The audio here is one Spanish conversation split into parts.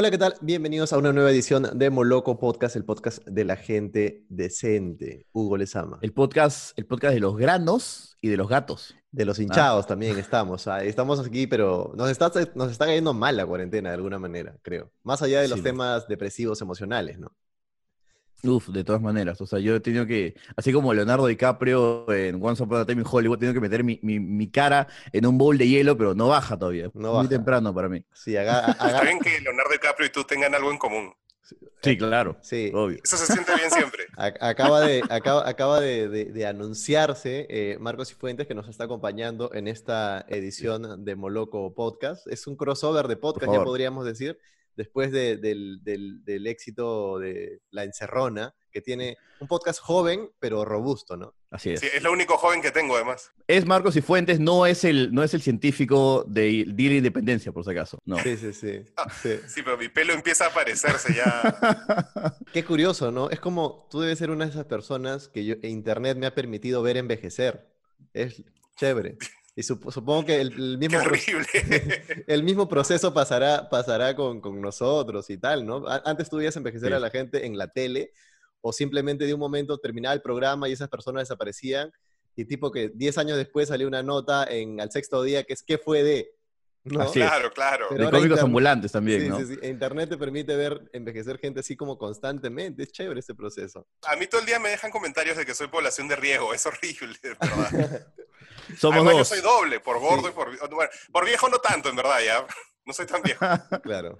Hola, ¿qué tal? Bienvenidos a una nueva edición de Moloco Podcast, el podcast de la gente decente. Hugo les ama. El podcast, el podcast de los granos y de los gatos. De los hinchados también estamos. ah, Estamos aquí, pero nos está, nos está cayendo mal la cuarentena de alguna manera, creo. Más allá de los Sí. temas depresivos emocionales, ¿no? Uf, de todas maneras. O sea, yo he tenido que, así como Leonardo DiCaprio en Once Upon a Time in Hollywood, he tenido que meter mi, mi- mi cara en un bowl de hielo, pero no baja todavía. No Muy baja. temprano para mí. Sí, haga, Está haga- bien que Leonardo DiCaprio y tú tengan algo en común. Sí, claro. sí. Obvio. Eso se siente bien siempre. Acaba de, acaba, acaba de, de- de anunciarse eh, Marcos Cifuentes que nos está acompañando en esta edición de Moloco Podcast. Es un crossover de podcast, ya podríamos decir, después de- del, del- del éxito de La Encerrona, que tiene un podcast joven pero robusto, ¿no? Así es. Sí, es lo único joven que tengo, además. Es Marcos y Fuentes, no es el, no es el científico de Día de Independencia, por si acaso. No. Sí, sí, sí. sí. Sí, pero mi pelo empieza a aparecerse ya. Qué curioso, ¿no? Es como tú debes ser una de esas personas que yo, Internet me ha permitido ver envejecer. Es chévere. Y sup- supongo que el, el mismo... El mismo proceso pasará, pasará con, con nosotros y tal, ¿no? A- Antes tú veías envejecer Sí. a la gente en la tele o simplemente de un momento terminaba el programa y esas personas desaparecían y tipo que 10 años después salió una nota en Al Sexto Día que es ¿qué fue de? ¿No? Así es. Claro, claro. Pero De cómicos Internet- ambulantes también, Sí, ¿no? sí, sí. Internet te permite ver envejecer gente así como constantemente. Es chévere ese proceso. A mí todo el día me dejan comentarios de que soy población de riesgo. Es horrible, de verdad. Somos Además, yo dos. soy doble, por gordo Sí. y por... Bueno, por viejo no tanto, en verdad, ya. No soy tan viejo. Claro.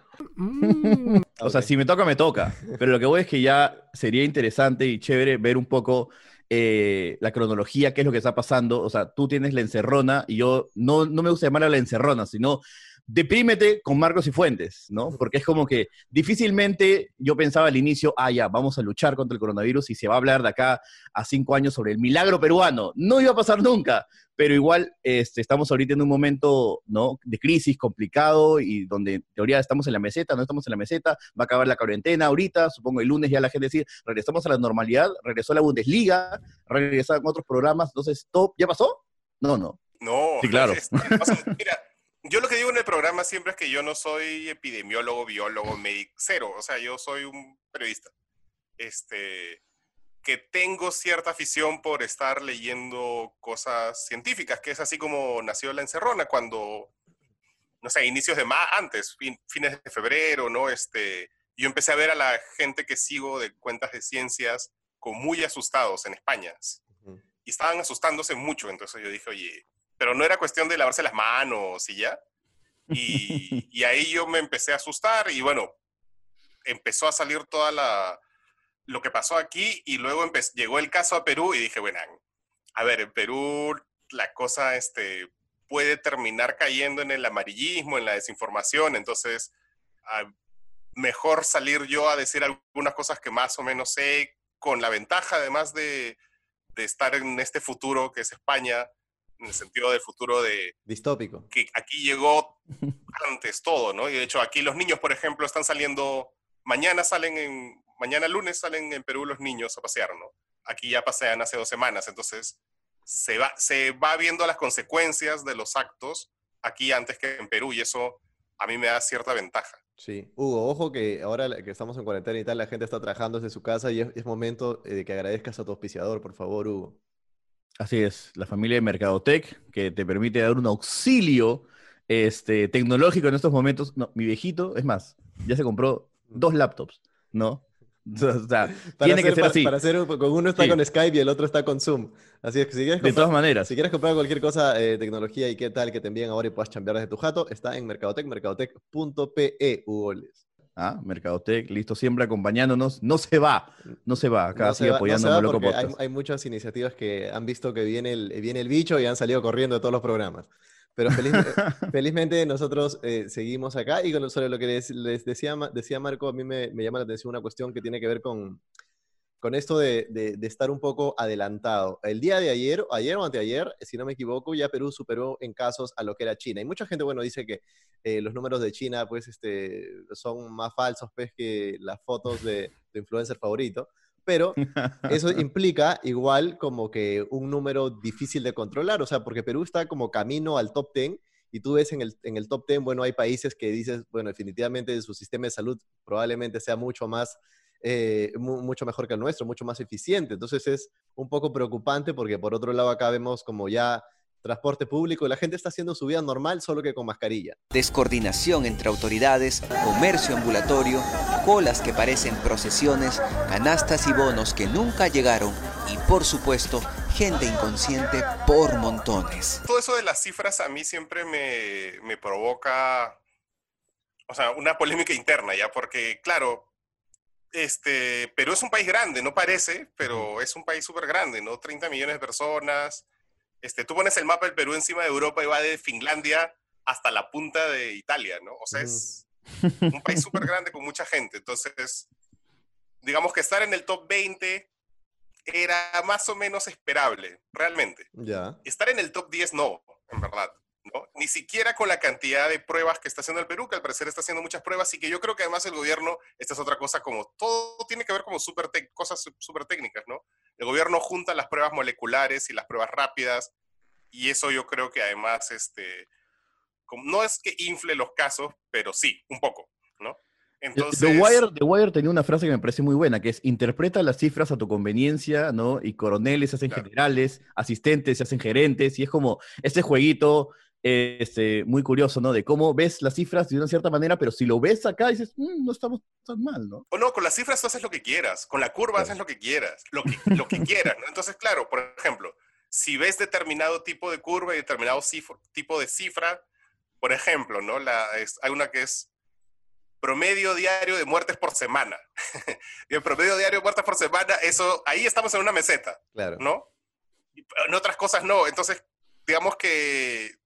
O sea, si me toca, me toca. Pero lo que voy es que ya sería interesante y chévere ver un poco eh, la cronología, qué es lo que está pasando. O sea, tú tienes la encerrona y yo no, no me gusta llamarla la encerrona, sino deprímete con Marcos y Fuentes, ¿no? Porque es como que difícilmente yo pensaba al inicio, ah, ya, vamos a luchar contra el coronavirus y se va a hablar de acá a cinco años sobre el milagro peruano. No iba a pasar nunca, pero igual este, estamos ahorita en un momento, ¿no? De crisis complicado y donde en teoría estamos en la meseta, no estamos en la meseta, va a acabar la cuarentena ahorita, supongo el lunes ya la gente decir, regresamos a la normalidad, regresó la Bundesliga, regresaron otros programas, entonces, ¿todo ya pasó? No, no. No. Sí, claro. mira, yo lo que digo en el programa siempre es que yo no soy epidemiólogo, biólogo, médico, cero. O sea, yo soy un periodista. Este, que tengo cierta afición por estar leyendo cosas científicas, que es así como nació la encerrona cuando, no sé, inicios de más, antes, fin- fines de febrero, ¿no? Este, yo empecé a ver a la gente que sigo de cuentas de ciencias como muy asustados en España y estaban asustándose mucho. Entonces yo dije, oye, pero no era cuestión de lavarse las manos y ya. Y, y ahí yo me empecé a asustar y bueno, empezó a salir toda la lo que pasó aquí y luego llegó el caso a Perú y dije, bueno, a ver, en Perú la cosa este, puede terminar cayendo en el amarillismo, en la desinformación, entonces ah, mejor salir yo a decir algunas cosas que más o menos sé, con la ventaja además de, de estar en este futuro que es España, en el sentido del futuro de Distópico. que aquí llegó antes todo, ¿no? Y de hecho aquí los niños, por ejemplo, están saliendo, mañana salen en, mañana lunes salen en Perú los niños a pasear, ¿no? Aquí ya pasean hace dos semanas, entonces se va, se va viendo las consecuencias de los actos aquí antes que en Perú y eso a mí me da cierta ventaja. Sí, Hugo, ojo que ahora que estamos en cuarentena y tal, la gente está trabajando desde su casa y es, es momento eh, de que agradezcas a tu auspiciador, por favor, Hugo. Así es, la familia de Mercadotec, que te permite dar un auxilio este, tecnológico en estos momentos. No, mi viejito, es más, ya se compró dos laptops, ¿no? O sea, tiene que ser para- así, Para hacer, con uno está Sí. con Skype y el otro está con Zoom. Así es que si quieres de comprar, todas maneras. si quieres comprar cualquier cosa, eh, tecnología y qué tal que te envíen ahora y puedas chambear desde tu jato, está en Mercadotec, mercadotec.pe, Hugo. Ah, Mercadotec, listo, siempre acompañándonos. No se va, no se va, acá No sigue va- no hay, hay muchas iniciativas que han visto que viene el, viene el bicho y han salido corriendo de todos los programas. Pero feliz- felizmente nosotros eh, seguimos acá y con, sobre lo que les, les decía, decía Marco, a mí me, me llama la atención una cuestión que tiene que ver con, con esto de, de- de estar un poco adelantado. El día de ayer, ayer o anteayer, si no me equivoco, ya Perú superó en casos a lo que era China. Y mucha gente, bueno, dice que eh, los números de China, pues, este, son más falsos, pues, que las fotos de tu influencer favorito. Pero eso implica igual como que un número difícil de controlar, o sea, porque Perú está como camino al top 10 y tú ves en el, en el top 10, bueno, hay países que dices, bueno, definitivamente su sistema de salud probablemente sea mucho más, eh, mucho mejor que el nuestro, mucho más eficiente. Entonces es un poco preocupante porque por otro lado acá vemos como ya transporte público, la gente está haciendo su vida normal solo que con mascarilla. Descoordinación entre autoridades, comercio ambulatorio, colas que parecen procesiones, canastas y bonos que nunca llegaron y por supuesto gente inconsciente por montones. Todo eso de las cifras a mí siempre me, me provoca, o sea, una polémica interna ya, porque claro, este, Perú es un país grande, no parece, pero es un país súper grande, ¿no? 30 millones de personas, este, tú pones el mapa del Perú encima de Europa y va de Finlandia hasta la punta de Italia, ¿no? O sea, es un país súper grande con mucha gente. Entonces, digamos que estar en el top 20 era más o menos esperable, realmente. Ya. Estar en el top 10 no, en verdad. ¿No? Ni siquiera con la cantidad de pruebas que está haciendo el Perú, que al parecer está haciendo muchas pruebas y que yo creo que además el gobierno, esta es otra cosa como, todo tiene que ver como super cosas súper técnicas, ¿no? El gobierno junta las pruebas moleculares y las pruebas rápidas y eso yo creo que además, este, no es que infle los casos, pero sí, un poco, ¿no? Entonces... The Wire, The Wire tenía una frase que me parece muy buena, que es interpreta las cifras a tu conveniencia, ¿no? Y coroneles se hacen generales, asistentes se hacen gerentes, y es como ese jueguito este, muy curioso, ¿no? De cómo ves las cifras de una cierta manera, pero si lo ves acá dices, mm, no estamos tan mal, ¿no? O no, con las cifras tú haces lo que quieras, con la curva haces lo que quieras, lo que, lo que quieras, ¿no? Entonces, claro, por ejemplo, si ves determinado tipo de curva y determinado tipo de cifra, por ejemplo, ¿no? La, hay una que es promedio diario de muertes por semana. y el promedio diario de muertes por semana, eso, ahí estamos en una meseta, claro. ¿no? En otras cosas no. Entonces, digamos que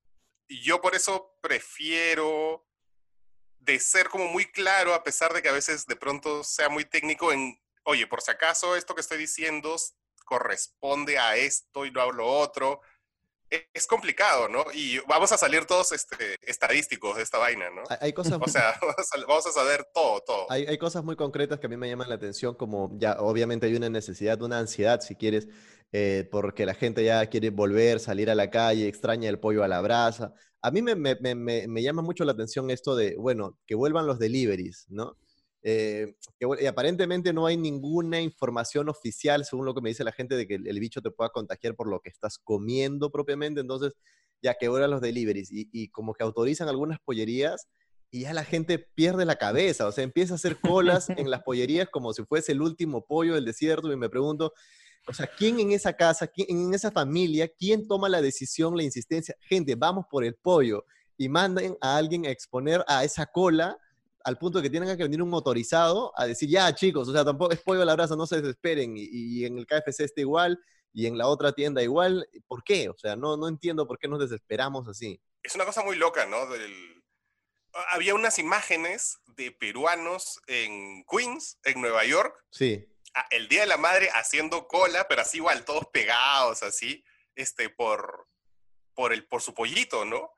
yo por eso prefiero de ser como muy claro, a pesar de que a veces de pronto sea muy técnico en, oye, por si acaso esto que estoy diciendo corresponde a esto y no a lo otro. Es complicado, ¿no? Y vamos a salir todos este, estadísticos de esta vaina, ¿no? Hay cosas... O sea, vamos a saber todo, todo. Hay, hay cosas muy concretas que a mí me llaman la atención, como ya obviamente hay una necesidad, una ansiedad, si quieres, eh, porque la gente ya quiere volver, salir a la calle, extraña el pollo a la brasa. A mí me, me, me, me llama mucho la atención esto de, bueno, que vuelvan los deliveries, ¿no? Eh, que, aparentemente no hay ninguna información oficial, según lo que me dice la gente, de que el, bicho te pueda contagiar por lo que estás comiendo propiamente. Entonces, ya que ahora los deliveries y, y, como que autorizan algunas pollerías y ya la gente pierde la cabeza, o sea, empieza a hacer colas en las pollerías como si fuese el último pollo del desierto y me pregunto, o sea, ¿quién en esa casa, quién, en esa familia, quién toma la decisión, la insistencia? Gente, vamos por el pollo y manden a alguien a exponer a esa cola al punto de que tienen que venir un motorizado a decir, ya chicos, o sea, tampoco es pollo a la brasa, no se desesperen, y, en el KFC está igual, y en la otra tienda igual, ¿por qué? O sea, no, no entiendo por qué nos desesperamos así. Es una cosa muy loca, ¿no? Del... Había unas imágenes de peruanos en Queens, en Nueva York, sí el Día de la Madre haciendo cola, pero así igual, todos pegados, así, este, por, por, el, por su pollito, ¿no?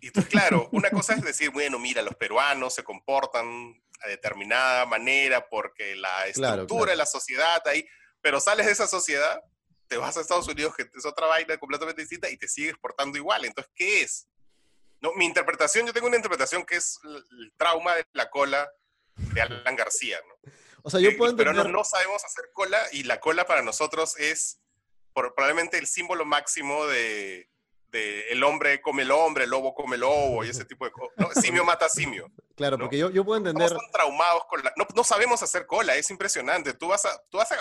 Y entonces, claro, una cosa es decir, bueno, mira, los peruanos se comportan a determinada manera porque la estructura de la sociedad ahí, pero sales de esa sociedad, te vas a Estados Unidos, que es otra vaina completamente distinta, y te sigues portando igual. Entonces, ¿qué es? No, mi interpretación, yo tengo una interpretación que es el trauma de la cola de Alan García, ¿no? O sea, yo puedo entender... Pero no, sabemos hacer cola y la cola para nosotros es probablemente el símbolo máximo de, de, el hombre come el hombre, el lobo come el lobo y ese tipo de cosas. ¿no? Simio mata simio. Claro, porque yo, yo puedo entender... Traumados con la... No, no, sabemos hacer cola, es impresionante. Tú vas, a, tú vas a,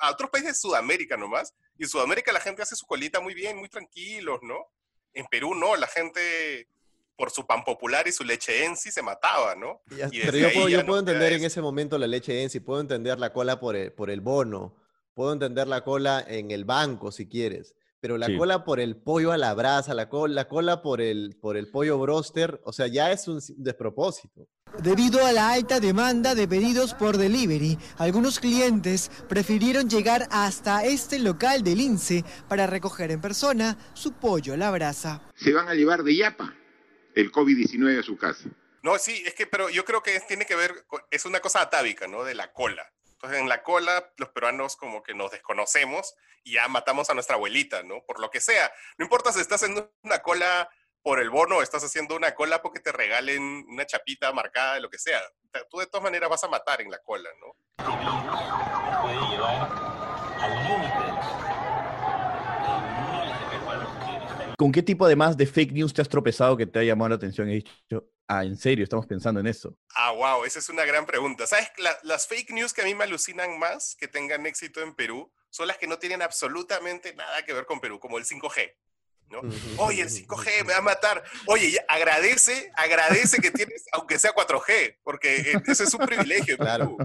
a, otros países de Sudamérica nomás, y en Sudamérica la gente hace su colita muy bien, muy tranquilos, ¿no? En Perú no, la gente por su pan popular y su leche ensi se mataba, ¿no? pero yo puedo, yo puedo entender en ese momento la leche ensi, puedo entender la cola por el, por el bono, puedo entender la cola en el banco si quieres, pero la cola por el pollo a la brasa, la cola, la cola por, el, por el pollo broster, o sea, ya es un despropósito. Debido a la alta demanda de pedidos por delivery, algunos clientes prefirieron llegar hasta este local del INSE para recoger en persona su pollo a la brasa. Se van a llevar de yapa el COVID-19 a su casa. No, sí, es que, pero yo creo que tiene que ver, es una cosa atávica, ¿no? De la cola. Entonces, en la cola, los peruanos como que nos desconocemos y ya matamos a nuestra abuelita, ¿no? Por lo que sea. No importa si estás en una cola por el bono, estás haciendo una cola porque te regalen una chapita marcada, lo que sea. Tú de todas maneras vas a matar en la cola, ¿no? ¿Con qué tipo además de fake news te has tropezado que te ha llamado la atención y has dicho, ah, en serio, estamos pensando en eso? Ah, wow, esa es una gran pregunta. ¿Sabes? las fake news que a mí me alucinan más que tengan éxito en Perú son las que no tienen absolutamente nada que ver con Perú, como el 5G. ¿no? Oye, el 5G me va a matar. Oye, agradece, agradece que tienes, aunque sea 4G, porque eh, ese es un privilegio en Perú.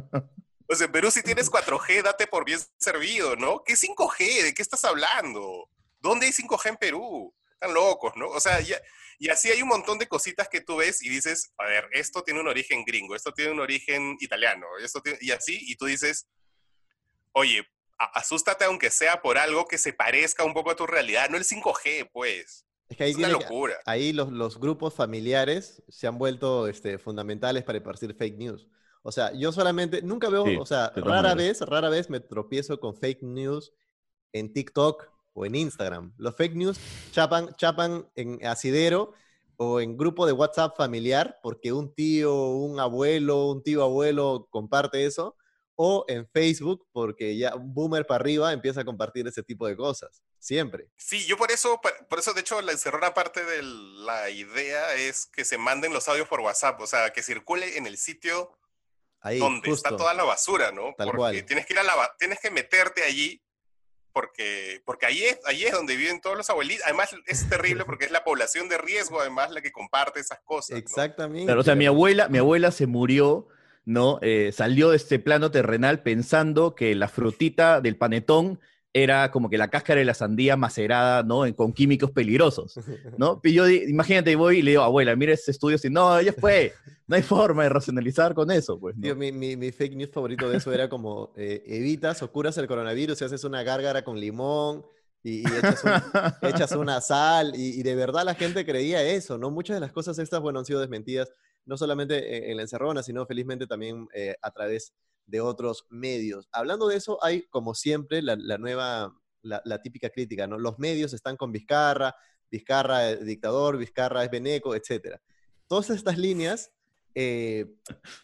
Pues en Perú si tienes 4G, date por bien servido, ¿no? ¿Qué 5G? ¿De qué estás hablando? ¿Dónde hay 5G en Perú? están locos, ¿no? O sea, y así hay un montón de cositas que tú ves y dices, a ver, esto tiene un origen gringo, esto tiene un origen italiano, esto y así, y tú dices, oye, asústate aunque sea por algo que se parezca un poco a tu realidad, no el 5G, pues. Es que ahí es una locura. ahí los, los, grupos familiares se han vuelto este, fundamentales para esparcir fake news. O sea, yo solamente, nunca veo, o sea, rara vez, rara vez me tropiezo con fake news en TikTok o en Instagram. Los fake news chapan, chapan en asidero o en grupo de WhatsApp familiar porque un tío, un abuelo, un tío abuelo comparte eso, o en Facebook porque ya un boomer para arriba empieza a compartir ese tipo de cosas. Siempre. Sí, yo por eso, por eso de hecho la encerrona parte de la idea es que se manden los audios por WhatsApp, o sea, que circule en el sitio donde está toda la basura, ¿no? Tal porque tienes que ir a la, tienes que meterte allí porque, porque ahí, es, ahí es donde viven todos los abuelitos. Además, es terrible porque es la población de riesgo, además, la que comparte esas cosas. Exactamente. Claro, o sea, mi abuela, mi abuela se murió, ¿no? Eh, salió de este plano terrenal pensando que la frutita del panetón era como que la cáscara de la sandía macerada, ¿no? con químicos peligrosos, ¿no? Y yo, imagínate, voy y le digo, abuela, mira ese estudio, así, no, ya fue, no hay forma de racionalizar con eso, pues. mi, mi, fake news favorito de eso era como, eh, evitas o curas el coronavirus y haces una gárgara con limón y, echas, una sal, y, de verdad la gente creía eso, ¿no? Muchas de las cosas estas, bueno, han sido desmentidas, no solamente en, la encerrona, sino felizmente también eh, a través de otros medios. Hablando de eso, hay como siempre la, nueva, la, típica crítica, ¿no? Los medios están con Vizcarra, Vizcarra es dictador, Vizcarra es beneco, etc. Todas estas líneas eh,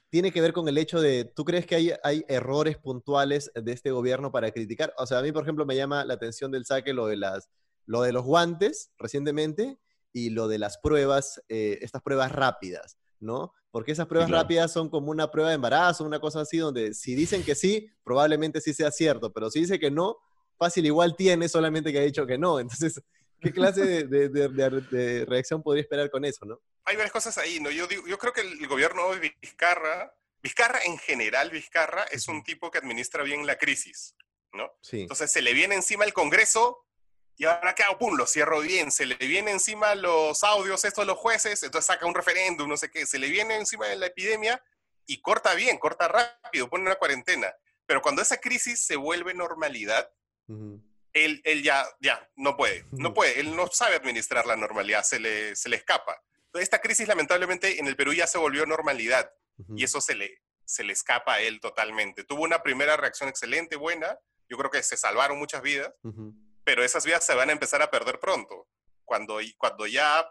tiene que ver con el hecho de, ¿tú crees que hay, errores puntuales de este gobierno para criticar? O sea, a mí, por ejemplo, me llama la atención del saque lo de, las, lo de los guantes recientemente y lo de las pruebas, eh, estas pruebas rápidas, ¿no? Porque esas pruebas rápidas son como una prueba de embarazo, una cosa así, donde si dicen que sí, probablemente sí sea cierto, pero si dice que no, fácil igual tiene, solamente que ha dicho que no. Entonces, ¿qué clase de, reacción podría esperar con eso, no? Hay varias cosas ahí, ¿no? Yo, yo creo que el gobierno de Vizcarra, Vizcarra en general, Vizcarra es un tipo que administra bien la crisis, ¿no? Sí. Entonces se le viene encima el Congreso y ahora qué hago, pum, lo cierro bien, se le viene encima los audios estos los jueces, entonces saca un referéndum, no sé qué, se le viene encima de la epidemia y corta bien, corta rápido, pone una cuarentena. Pero cuando esa crisis se vuelve normalidad, él, él, ya, ya no puede, no puede, él no sabe administrar la normalidad, se le, se le escapa. Entonces, esta crisis lamentablemente en el Perú ya se volvió normalidad y eso se le, se le escapa a él totalmente. Tuvo una primera reacción excelente, buena, yo creo que se salvaron muchas vidas pero esas vidas se van a empezar a perder pronto, cuando, cuando ya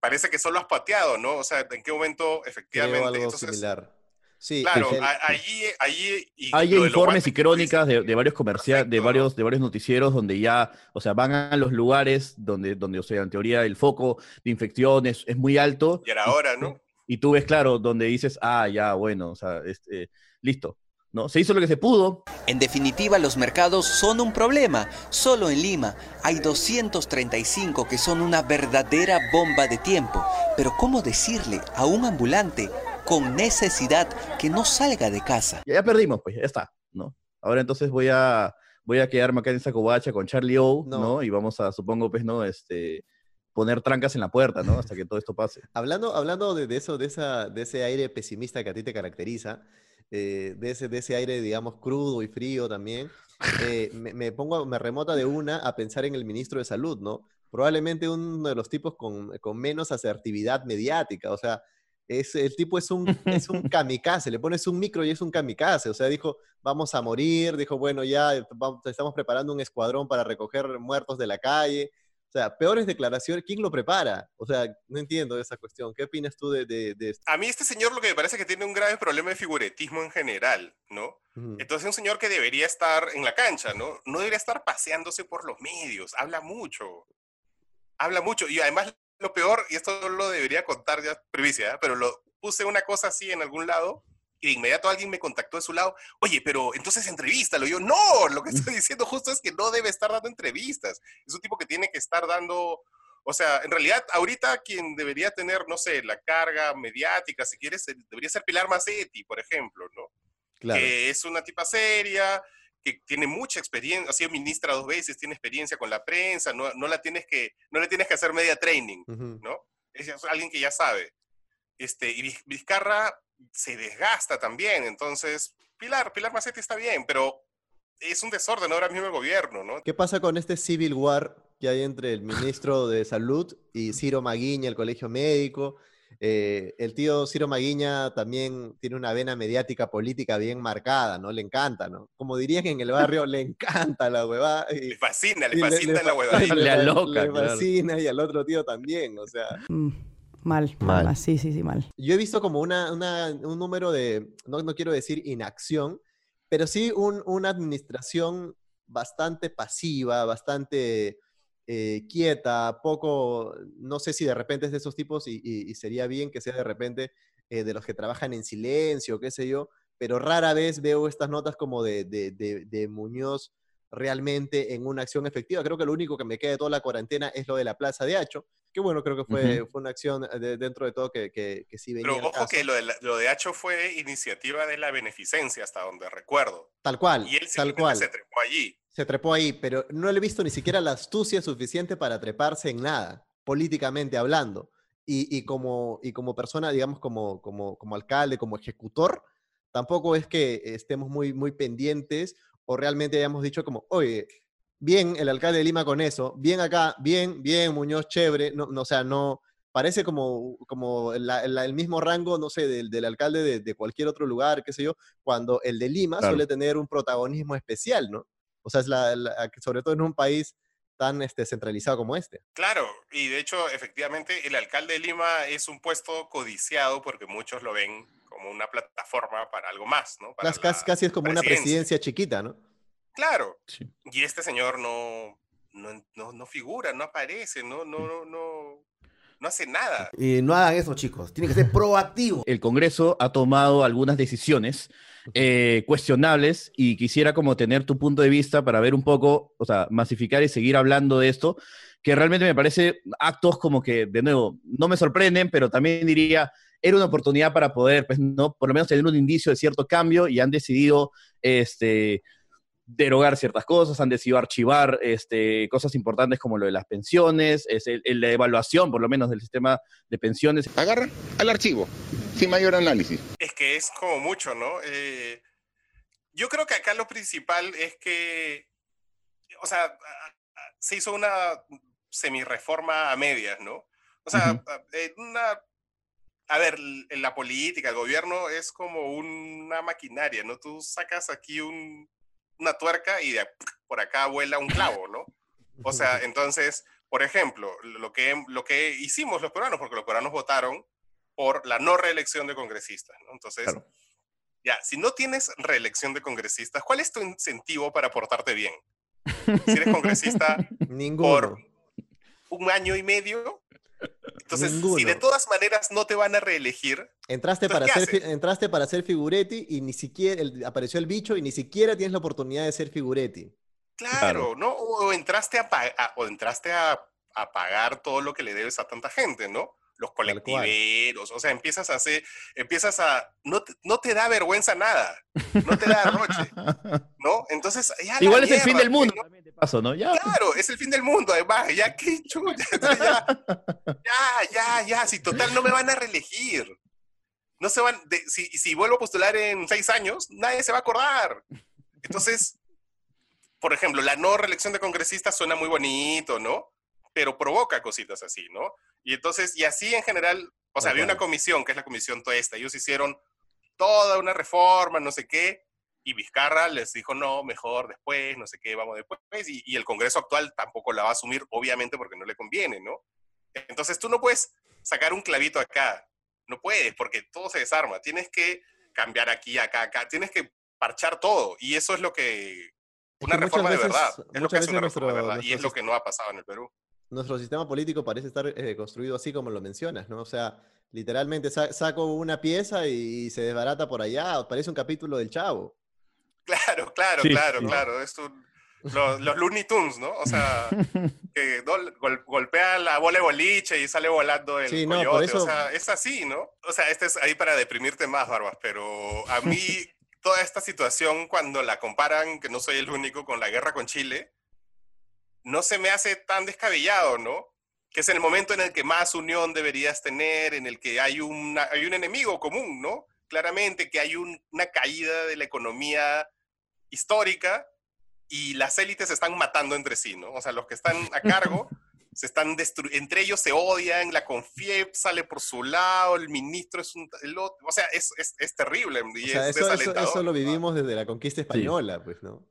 parece que solo has pateado, ¿no? O sea, ¿en qué momento efectivamente? Algo similar. Sí, claro, allí, allí hay informes y crónicas de, varios comerciales, de varios, de varios noticieros donde ya, o sea, van a los lugares donde, donde, o sea, en teoría el foco de infección es, muy alto. Y era ahora, ¿no? Y tú ves, claro, donde dices, ah, ya, bueno, o sea, este, listo, ¿no? Se hizo lo que se pudo. En definitiva, los mercados son un problema. Solo en Lima hay 235 que son una verdadera bomba de tiempo. Pero ¿cómo decirle a un ambulante con necesidad que no salga de casa? Ya, perdimos, pues, ya está, ¿no? Ahora entonces voy a, voy a quedarme acá en esa covacha con Charlie O, ¿no? Y vamos a, supongo, pues, ¿no? Este, poner trancas en la puerta, ¿no? Hasta que todo esto pase. Hablando, hablando de, de eso, de, esa, de ese aire pesimista que a ti te caracteriza, eh, de, ese, de ese aire, digamos, crudo y frío también, eh, me, pongo, me remota de una a pensar en el ministro de Salud, ¿no? Probablemente uno de los tipos con, con menos asertividad mediática, o sea, es, el tipo es un, es un kamikaze, le pones un micro y es un kamikaze, o sea, dijo, vamos a morir, dijo, bueno, ya estamos preparando un escuadrón para recoger muertos de la calle, o sea, peores declaraciones, ¿quién lo prepara? O sea, no entiendo esa cuestión. ¿Qué opinas tú de, de, de esto? A mí este señor lo que me parece que tiene un grave problema de figuretismo en general, ¿no? Ujú. Entonces es un señor que debería estar en la cancha, ¿no? No debería estar paseándose por los medios, habla mucho, habla mucho. Y además lo peor, y esto lo debería contar ya primicia, ¿eh? pero lo puse una cosa así en algún lado y de inmediato alguien me contactó de su lado, oye, pero entonces entrevístalo. Y yo, no, lo que estoy diciendo justo es que no debe estar dando entrevistas. Es un tipo que tiene que estar dando, o sea, en realidad ahorita quien debería tener, no sé, la carga mediática, si quieres, debería ser Pilar Macetti, por ejemplo, ¿no? Claro. que es una tipa seria, que tiene mucha experiencia, ha sido ministra dos veces, tiene experiencia con la prensa, no, no la tienes que, no le tienes que hacer media training. ¿no? Es alguien que ya sabe. Este, y Viz- Vizcarra se desgasta también, entonces, Pilar, Pilar Macetti está bien, pero es un desorden ahora mismo el gobierno, ¿no? ¿Qué pasa con este civil war que hay entre el ministro de Salud y Ciro Maguiña, el colegio médico? Eh, el tío Ciro Maguiña también tiene una vena mediática política bien marcada, ¿no? Le encanta, ¿no? Como dirían en el barrio, le encanta la huevada. y- Le fascina, le fascina la fa- huevada. y le La fa- loca, le claro. fascina y al otro tío también, o sea. Mal, Mal. mal. Sí, sí, sí, mal. Yo he visto como una, una- un número de, no, no quiero decir inacción, pero sí un- una administración bastante pasiva, bastante eh, quieta, poco, no sé si de repente es de esos tipos y, y- y sería bien que sea de repente eh, de los que trabajan en silencio, qué sé yo, pero rara vez veo estas notas como de, de- de- de Muñoz realmente en una acción efectiva. Creo que lo único que me queda de toda la cuarentena es lo de la Plaza de Hacho, que bueno, creo que fue, Ujú. fue una acción eh, de- dentro de todo que, que, que sí venía Pero ojo caso. que lo de, la- lo de Hacho fue iniciativa de la beneficencia, hasta donde recuerdo. Tal cual, Y él tal cual. se trepó allí. Se trepó ahí, pero no le he visto ni siquiera la astucia suficiente para treparse en nada, políticamente hablando. Y, y como, y como persona, digamos, como, como, como alcalde, como ejecutor, tampoco es que estemos muy, muy pendientes o realmente hayamos dicho como, oye, bien el alcalde de Lima con eso, bien acá, bien, bien, Muñoz, chévere, no, no, o sea, no, parece como, como la- la- el mismo rango, no sé, del, del alcalde de, de cualquier otro lugar, qué sé yo, cuando el de Lima Claro. suele tener un protagonismo especial, ¿no? O sea, es la, la- que sobre todo en un país tan este, centralizado como este. Claro, y de hecho, efectivamente, el alcalde de Lima es un puesto codiciado porque muchos lo ven como una plataforma para algo más, ¿no? Para Casi, casi- la casi es como una presidencia. presidencia chiquita, ¿no? Claro, Sí. y este señor no, no, no, no figura, no aparece, no, no, no, no, hace nada. Y no hagan eso, chicos. Tienen que ser proactivos. el Congreso ha tomado algunas decisiones eh, cuestionables y quisiera como tener tu punto de vista para ver un poco, o sea, masificar y seguir hablando de esto, que realmente me parece actos como que, de nuevo, no me sorprenden, pero también diría, era una oportunidad para poder, pues, no, por lo menos tener un indicio de cierto cambio y han decidido, este derogar ciertas cosas, han decidido archivar este, cosas importantes como lo de las pensiones, es el- el- la evaluación por lo menos del sistema de pensiones. Agarran al archivo, sin mayor análisis. Es que es como mucho, ¿no? Eh, yo creo que acá lo principal es que, o sea, se hizo una semi-reforma a medias, ¿no? O sea, eh, una... A ver, en la política, el gobierno es como una maquinaria, ¿no? Tú sacas aquí un- una tuerca y de, por acá vuela un clavo, ¿no? O sea, entonces, por ejemplo, lo que, lo que hicimos los peruanos, porque los peruanos votaron por la no reelección de congresistas, ¿no? Entonces, Claro. ya, si no tienes reelección de congresistas, ¿cuál es tu incentivo para portarte bien? Si eres congresista Ninguno. por un año y medio, entonces, si de todas maneras no te van a reelegir, Entraste para, ser, ¿qué fi- entraste para ser figuretti y ni siquiera el- apareció el bicho y ni siquiera tienes la oportunidad de ser figuretti. claro, ¿no? O, o entraste, a, a- o entraste a, a pagar todo lo que le debes a tanta gente, ¿no? Los colectiveros, o sea, empiezas a hacer, empiezas a, no te, no te da vergüenza nada, no te da roche, ¿no? Entonces, ya Igual es el fin del mundo, ¿no? también de paso, ¿no? Ya. Claro, es el fin del mundo, además, ya qué chucha, ya, ya, ya, ya, si total no me van a reelegir. No se van, de- si, si vuelvo a postular en seis años, nadie se va a acordar. Entonces, por ejemplo, la no reelección de congresistas suena muy bonito, ¿no? Pero provoca cositas así, ¿no? Y entonces, y así en general, o sea, había una comisión, que es la comisión toda esta, ellos hicieron toda una reforma, no sé qué, y Vizcarra les dijo, no, mejor después, no sé qué, vamos después, y, y el Congreso actual tampoco la va a asumir, obviamente, porque no le conviene, ¿no? Entonces tú no puedes sacar un clavito acá, no puedes, porque todo se desarma, tienes que cambiar aquí, acá, acá, tienes que parchar todo, y eso es lo que, una reforma de verdad, es lo que hace una reforma de verdad, y es lo que no ha pasado en el Perú. Nuestro sistema político parece estar eh, construido así como lo mencionas, ¿no? O sea, literalmente sa- saco una pieza y se desbarata por allá, parece un capítulo del Chavo. Claro, claro, Sí, claro, sí. claro. Es un- los, los Looney Tunes, ¿no? O sea, que gol- gol- golpea la bola de boliche y sale volando el Sí, no, coyote. por eso- O sea, es así, ¿no? O sea, este es ahí para deprimirte más, Barbas, pero a mí toda esta situación, cuando la comparan, que no soy el único, con la guerra con Chile, no se me hace tan descabellado, ¿no? Que es el momento en el que más unión deberías tener, en el que hay, una, hay un enemigo común, ¿no? Claramente que hay un- una caída de la economía histórica y las élites se están matando entre sí, ¿no? O sea, los que están a cargo se están destruyendo, entre ellos se odian, la CONFIEP sale por su lado, el ministro es un... el otro, o sea, es, es, es terrible y O sea, es eso, eso, eso lo vivimos desde la conquista española, pues, ¿no?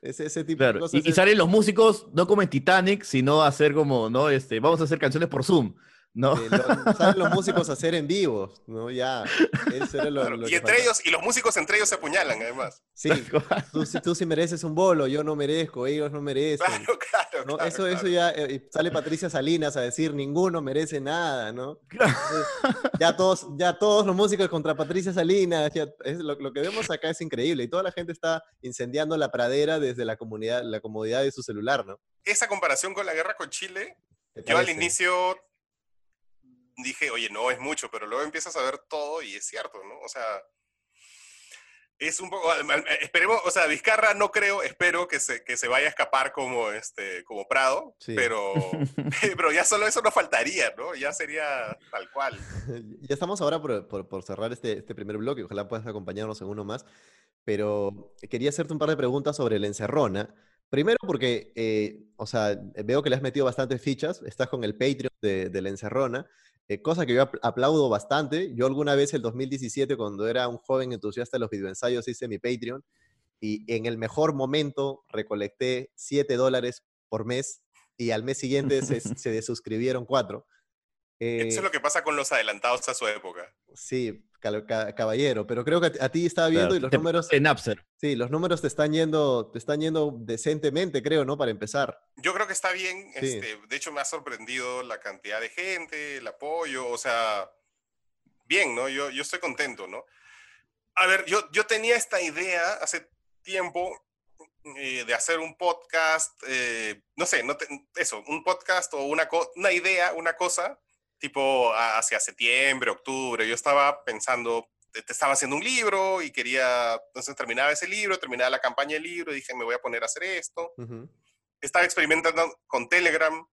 Ese, ese tipo de Claro, cosas. y, y salen los músicos no como en Titanic, sino a hacer como, ¿no? Este, vamos a hacer canciones por Zoom, ¿no? eh, lo- salen los músicos a hacer en vivo, ¿no? Ya. Eso era lo, Claro, lo y entre faltaba. ellos, y los músicos entre ellos se apuñalan, además. Sí, tú, sí- tú sí mereces un bolo, yo no merezco, ellos no merecen. Claro, claro, ¿no? claro, eso, eso ya eh, y sale Patricia Salinas a decir ninguno merece nada, ¿no? Entonces, ya todos, ya todos los músicos contra Patricia Salinas, ya- es lo, lo que vemos acá es increíble y toda la gente está incendiando la pradera desde la comunidad, la comodidad de su celular, ¿no? Esa comparación con la guerra con Chile, ¿Te yo al inicio dije, oye, no es mucho, pero luego empiezas a ver todo y es cierto, ¿no? O sea, es un poco, esperemos, o sea, Vizcarra no creo, espero que se, que se vaya a escapar como, este, como Prado, Sí. pero, pero ya solo eso no faltaría, ¿no? Ya sería tal cual. Ya estamos ahora por, por- por cerrar este, este primer bloque, ojalá puedas acompañarnos en uno más, pero quería hacerte un par de preguntas sobre la encerrona. Primero porque, eh, o sea, veo que le has metido bastantes fichas, estás con el Patreon de, de la encerrona, eh, cosa que yo apl- aplaudo bastante. Yo alguna vez, el 2017, cuando era un joven entusiasta de los videoensayos, hice mi Patreon y en el mejor momento recolecté 7 dólares por mes y al mes siguiente se, se desuscribieron 4. Eso es lo que pasa con los adelantados a su época. Sí, caballero, pero creo que a, ti- estaba viendo Claro, y los te números, En Napster. sí, los números te están yendo, te están yendo decentemente, creo, ¿no? Para empezar. Yo creo que está bien, Sí. este, de hecho me ha sorprendido la cantidad de gente, el apoyo, o sea, bien, ¿no? Yo, yo estoy contento, ¿no? A ver, yo, yo tenía esta idea hace tiempo eh, de hacer un podcast, eh, no sé, no te- eso, un podcast o una, una idea, una cosa, tipo hacia septiembre, octubre, yo estaba pensando, te estaba haciendo un libro y quería, entonces terminaba ese libro, terminaba la campaña del libro y dije, me voy a poner a hacer esto Ujú. estaba experimentando con Telegram,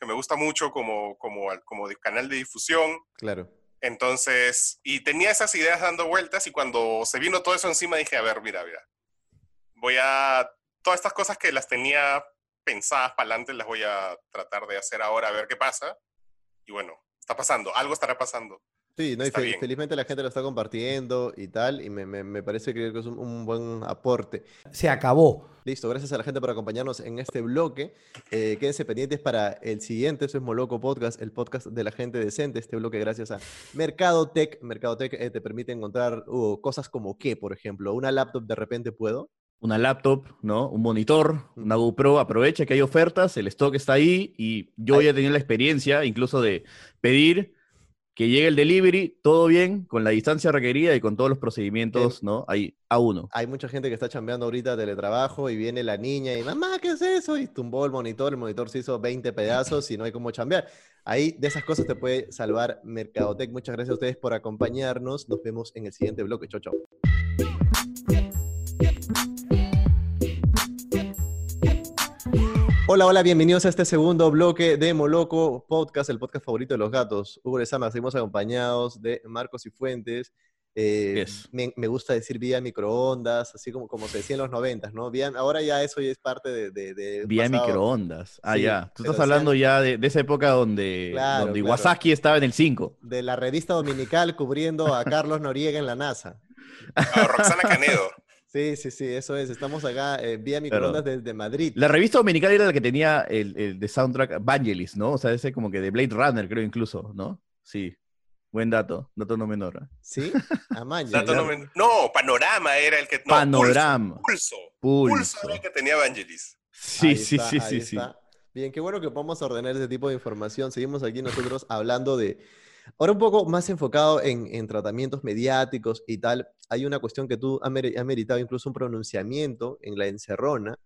que me gusta mucho como, como, como de canal de difusión. Claro. Entonces, y tenía esas ideas dando vueltas y cuando se vino todo eso encima dije, a ver, mira, mira, voy a, todas estas cosas que las tenía pensadas para adelante las voy a tratar de hacer ahora a ver qué pasa. Y bueno, está pasando, algo estará pasando. Sí, no, y Está fe- bien. felizmente la gente lo está compartiendo y tal, y me, me- me parece que es un, un buen aporte. Se acabó. Listo, gracias a la gente por acompañarnos en este bloque. Eh, quédense pendientes para el siguiente, eso es Moloco Podcast, el podcast de la gente decente. Este bloque gracias a Mercado Tech. Mercado Tech eh, te permite encontrar uh, cosas como qué, por ejemplo, una laptop de repente puedo. Una laptop, ¿no? Un monitor, una GoPro. Aprovecha que hay ofertas, el stock está ahí y yo ya tenido la experiencia incluso de pedir que llegue el delivery, todo bien, con la distancia requerida y con todos los procedimientos, ¿no? Ahí, a uno. Hay mucha gente que está chambeando ahorita teletrabajo y viene la niña y mamá, ¿qué es eso? Y tumbó el monitor, el monitor se hizo 20 pedazos y no hay cómo chambear. Ahí de esas cosas te puede salvar Mercadotec. Muchas gracias a ustedes por acompañarnos. Nos vemos en el siguiente bloque. Chau, chau. Hola, hola, bienvenidos a este segundo bloque de Moloco Podcast, el podcast favorito de los gatos. Hugo Lezama, seguimos acompañados de Marcos y Fuentes. Eh, Yes. me, me gusta decir vía microondas, así como, como se decía en los noventas, ¿no? Vía- ahora ya eso ya es parte de... de, Vía pasado. microondas. Ah, Sí, ya. Tú estás hablando ya de, de esa época donde, Claro, donde claro. Iwasaki estaba en el 5. De la revista dominical cubriendo a Carlos Noriega en la NASA. A Roxana Canedo. Sí, sí, sí, eso es. Estamos acá eh, vía microondas desde Madrid. La revista dominicana era la que tenía el, el de soundtrack Vangelis, ¿no? O sea, ese como que de Blade Runner, creo incluso, ¿no? Sí. Buen dato, dato no menor. ¿eh? ¿Sí? Amaña. Dato no, men- no, Panorama era el que. No, Panorama. Pulso. Pulso. Pulso era el que tenía Evangelis. Sí, Ahí sí, está, sí, ahí sí, sí. Bien, qué bueno que podamos ordenar ese tipo de información. Seguimos aquí nosotros hablando de, ahora un poco más enfocado en, en tratamientos mediáticos y tal. Hay una cuestión que tú has meri- has meritado incluso un pronunciamiento en la encerrona,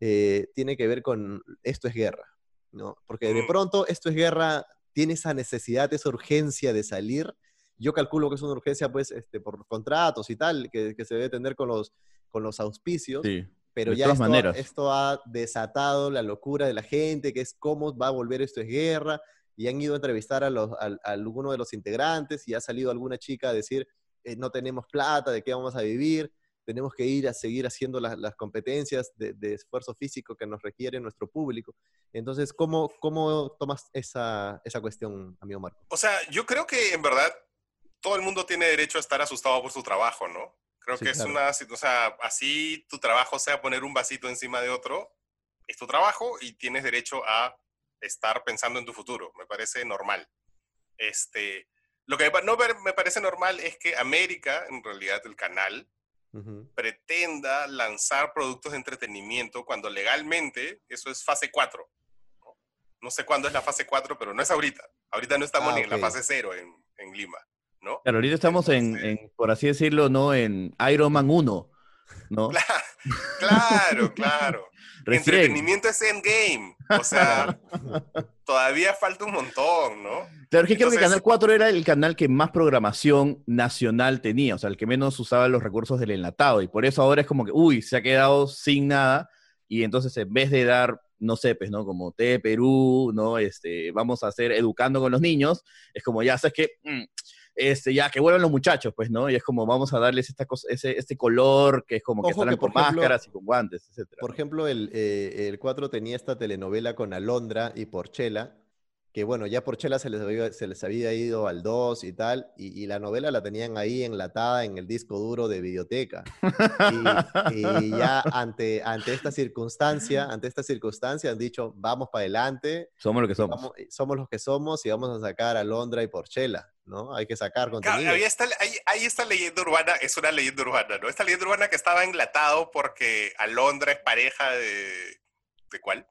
eh, tiene que ver con esto es guerra, ¿no? Porque de Mm. pronto esto es guerra tiene esa necesidad, esa urgencia de salir. Yo calculo que es una urgencia, pues, este, por contratos y tal, que, que se debe tener con los, con los auspicios Sí. pero De ya todas esto, maneras. esto ha desatado la locura de la gente, que es cómo va a volver esto es guerra, y han ido a entrevistar a, los, a, a alguno de los integrantes y ha salido alguna chica a decir, eh, no tenemos plata, ¿de qué vamos a vivir? Tenemos que ir a seguir haciendo las, las competencias de, de esfuerzo físico que nos requiere nuestro público. Entonces, ¿cómo, cómo tomas esa, esa cuestión, amigo Marco? O sea, yo creo que en verdad todo el mundo tiene derecho a estar asustado por su trabajo, ¿no? Creo Sí, que claro. es una, o sea, así tu trabajo sea poner un vasito encima de otro, es tu trabajo y tienes derecho a estar pensando en tu futuro. Me parece normal. Este, lo que no me parece normal es que América, en realidad el canal, Ujú. pretenda lanzar productos de entretenimiento cuando legalmente eso es fase 4. ¿no? No sé cuándo es la fase 4, pero no es ahorita. Ahorita no estamos Ah, ni en la fase 0 en, en Lima, ¿no? Claro, ahorita estamos en, Entonces- en, por así decirlo, ¿no? En Iron Man 1, ¿no? Claro, claro. Recién. Entretenimiento es endgame. O sea, todavía falta un montón, ¿no? Claro, que creo que Canal 4 era el canal que más programación nacional tenía, o sea, el que menos usaba los recursos del enlatado, y por eso ahora es como que, uy, se ha quedado sin nada, y entonces en vez de dar, no sé, pues, ¿no? Como T Perú, ¿no? Este, vamos a hacer educando con los niños, es como, ya, ¿sabes qué? Mm, este, ya, que vuelvan los muchachos, pues, ¿no? Y es como, vamos a darles esta cosa, ese, este color que es como que Ojo que, por con ejemplo, máscaras y con guantes, etcétera. Por ejemplo, el, eh, el 4 tenía esta telenovela con Alondra y Porchela, que bueno, ya Porchela se les había, se les había ido al 2 y tal, y, y la novela la tenían ahí enlatada en el disco duro de videoteca. Y, y ya ante, ante esta circunstancia, ante esta circunstancia han dicho, vamos para adelante, Somos lo que somos. vamos- somos los que somos y vamos a sacar a Alondra y Porchela, ¿no? Hay que sacar Claro, contenido. ahí está, ahí, ahí está leyenda urbana, es una leyenda urbana, ¿no? Esta leyenda urbana que estaba enlatado porque Alondra es pareja de... ¿De cuál?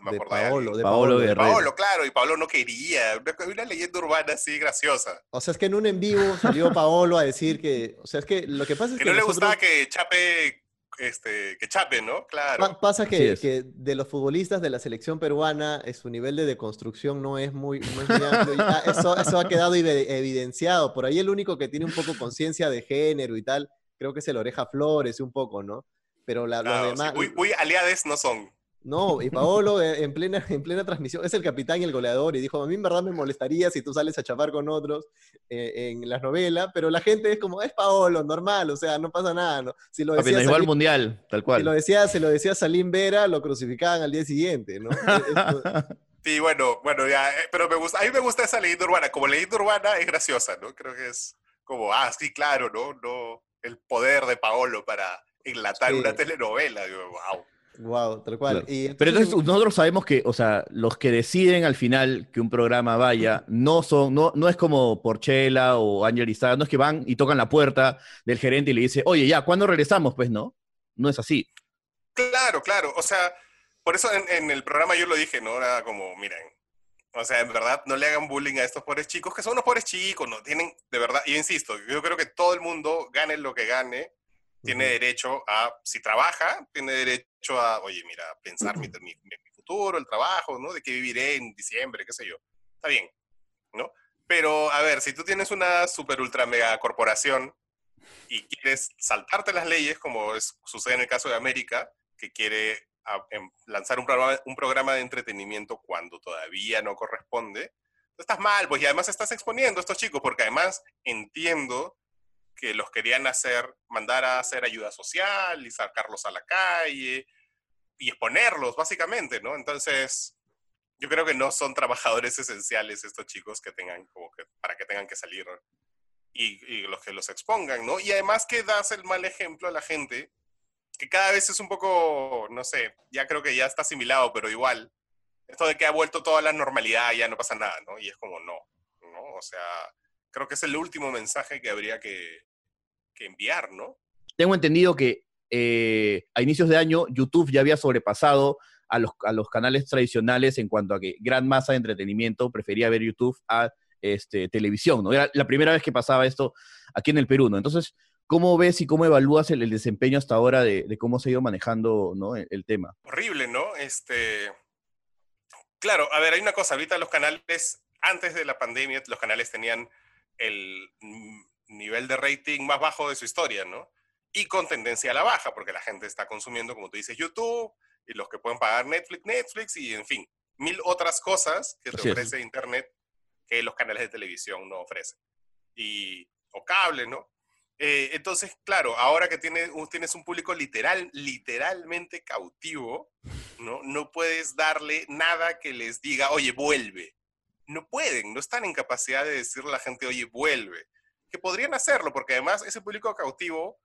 No me De Paolo, de Paolo Paolo. Guerrero. Paolo, claro, y Paolo no quería. Una, una leyenda urbana así graciosa. O sea, es que en un en vivo salió Paolo a decir que, o sea, es que lo que pasa es Que que no le gustaba que chape, este, que chape, ¿no? Claro. Pa- pasa que, es. que de los futbolistas de la selección peruana, eh, su nivel de deconstrucción no es muy, no es muy amplio. y, ah, eso, eso ha quedado evi- evidenciado. Por ahí el único que tiene un poco conciencia de género y tal, creo que es el Oreja Flores, un poco, ¿no? Pero la- Claro, los demás... sí, muy, muy aliades no son. No, y Paolo en plena, en plena transmisión es el capitán y el goleador y dijo, a mí en verdad me molestaría si tú sales a chapar con otros eh, en las novelas, pero la gente es como, es Paolo, normal, o sea, no pasa nada, ¿no? Si lo decía al Salim- mundial, tal si cual. lo decía, se lo decía Salim Vera, lo crucificaban al día siguiente, ¿no? Sí, bueno, bueno, ya, eh, pero me gusta, a mí me gusta esa leyenda urbana. Como leyenda urbana es graciosa, ¿no? Creo que es como, ah, sí, claro, ¿no? no el poder de Paolo para enlatar Sí. una telenovela. Digo, wow. Wow, tal cual. Claro. Y Pero entonces en- nosotros sabemos que, o sea, los que deciden al final que un programa vaya, no son, no, no es como Porchela o Ángel Izada, no es que van y tocan la puerta del gerente y le dice, oye, ya, ¿cuándo regresamos? Pues no, no es así. Claro, claro. O sea, por eso en, en el programa yo lo dije, ¿no? Era como, miren, o sea, en verdad no le hagan bullying a estos pobres chicos, que son unos pobres chicos, ¿no? Tienen, de verdad, yo insisto, yo creo que todo el mundo, gane lo que gane, tiene derecho a, si trabaja, tiene derecho a, oye, mira, pensar mi, mi- mi futuro, el trabajo, ¿no? De qué viviré en diciembre, qué sé yo. Está bien, ¿no? Pero, a ver, si tú tienes una super ultra mega corporación y quieres saltarte las leyes, como es, sucede en el caso de América, que quiere a- em, lanzar un programa, un programa de entretenimiento cuando todavía no corresponde, estás mal, pues y además estás exponiendo a estos chicos, porque además entiendo que los querían hacer, mandar a hacer ayuda social y sacarlos a la calle y exponerlos, básicamente, ¿no? Entonces, yo creo que no son trabajadores esenciales estos chicos que tengan, como que, para que tengan que salir y, y los que los expongan, ¿no? Y además que das el mal ejemplo a la gente que cada vez es un poco, no sé, ya creo que ya está asimilado, pero igual, esto de que ha vuelto toda la normalidad, ya no pasa nada, ¿no? Y es como, no, ¿no? O sea, creo que es el último mensaje que habría que, que enviar, ¿no? Tengo entendido que eh, a inicios de año YouTube ya había sobrepasado a los, a los canales tradicionales en cuanto a que gran masa de entretenimiento prefería ver YouTube a este, televisión, ¿no? Era la primera vez que pasaba esto aquí en el Perú, ¿no? Entonces, ¿cómo ves y cómo evalúas el, el desempeño hasta ahora de, de cómo se ha ido manejando ¿no? el, el tema? Horrible, ¿no? Este, claro, a ver, hay una cosa, ahorita los canales, antes de la pandemia, los canales tenían el nivel de rating más bajo de su historia, ¿no? Y con tendencia a la baja, porque la gente está consumiendo, como tú dices, YouTube, y los que pueden pagar Netflix, Netflix, y en fin, mil otras cosas que te ofrece Internet que los canales de televisión no ofrecen. Y, o cable, ¿no? Eh, entonces, claro, ahora que tienes, tienes un público literal, literalmente cautivo, ¿no? no puedes darle nada que les diga, oye, vuelve. No pueden, no están en capacidad de decirle a la gente, oye, vuelve. Que podrían hacerlo, porque además ese público cautivo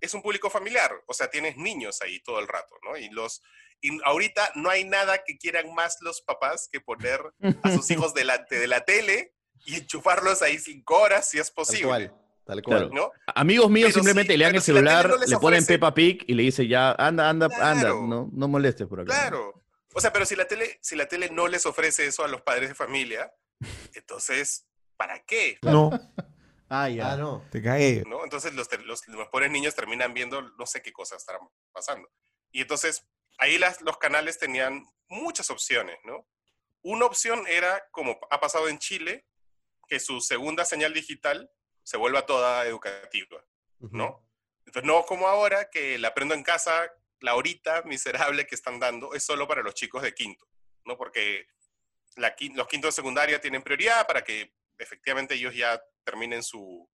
es un público familiar, o sea, tienes niños ahí todo el rato, ¿no? Y los y ahorita no hay nada que quieran más los papás que poner a sus hijos delante de la tele y enchufarlos ahí cinco horas si es Tal posible, cual, tal cual. Claro. ¿no? Amigos míos Pero simplemente sí, le dan el si celular, no le ponen Peppa Pig y le dice ya, anda, anda, anda, no, no molestes por acá. Claro. O sea, pero si la tele, si la tele no les ofrece eso a los padres de familia, entonces, ¿para qué? No. Ah, ya. Ah, no. Te cagué. ¿no? Entonces los, los, los pobres niños terminan viendo no sé qué cosas estarán pasando. Y entonces ahí las, los canales tenían muchas opciones, ¿no? Una opción era, como ha pasado en Chile, que su segunda señal digital se vuelva toda educativa. ¿no? Entonces no como ahora, que la aprendo en casa, la horita miserable que están dando es solo para los chicos de quinto, ¿no? Porque la, los quintos de secundaria tienen prioridad para que efectivamente ellos ya terminen su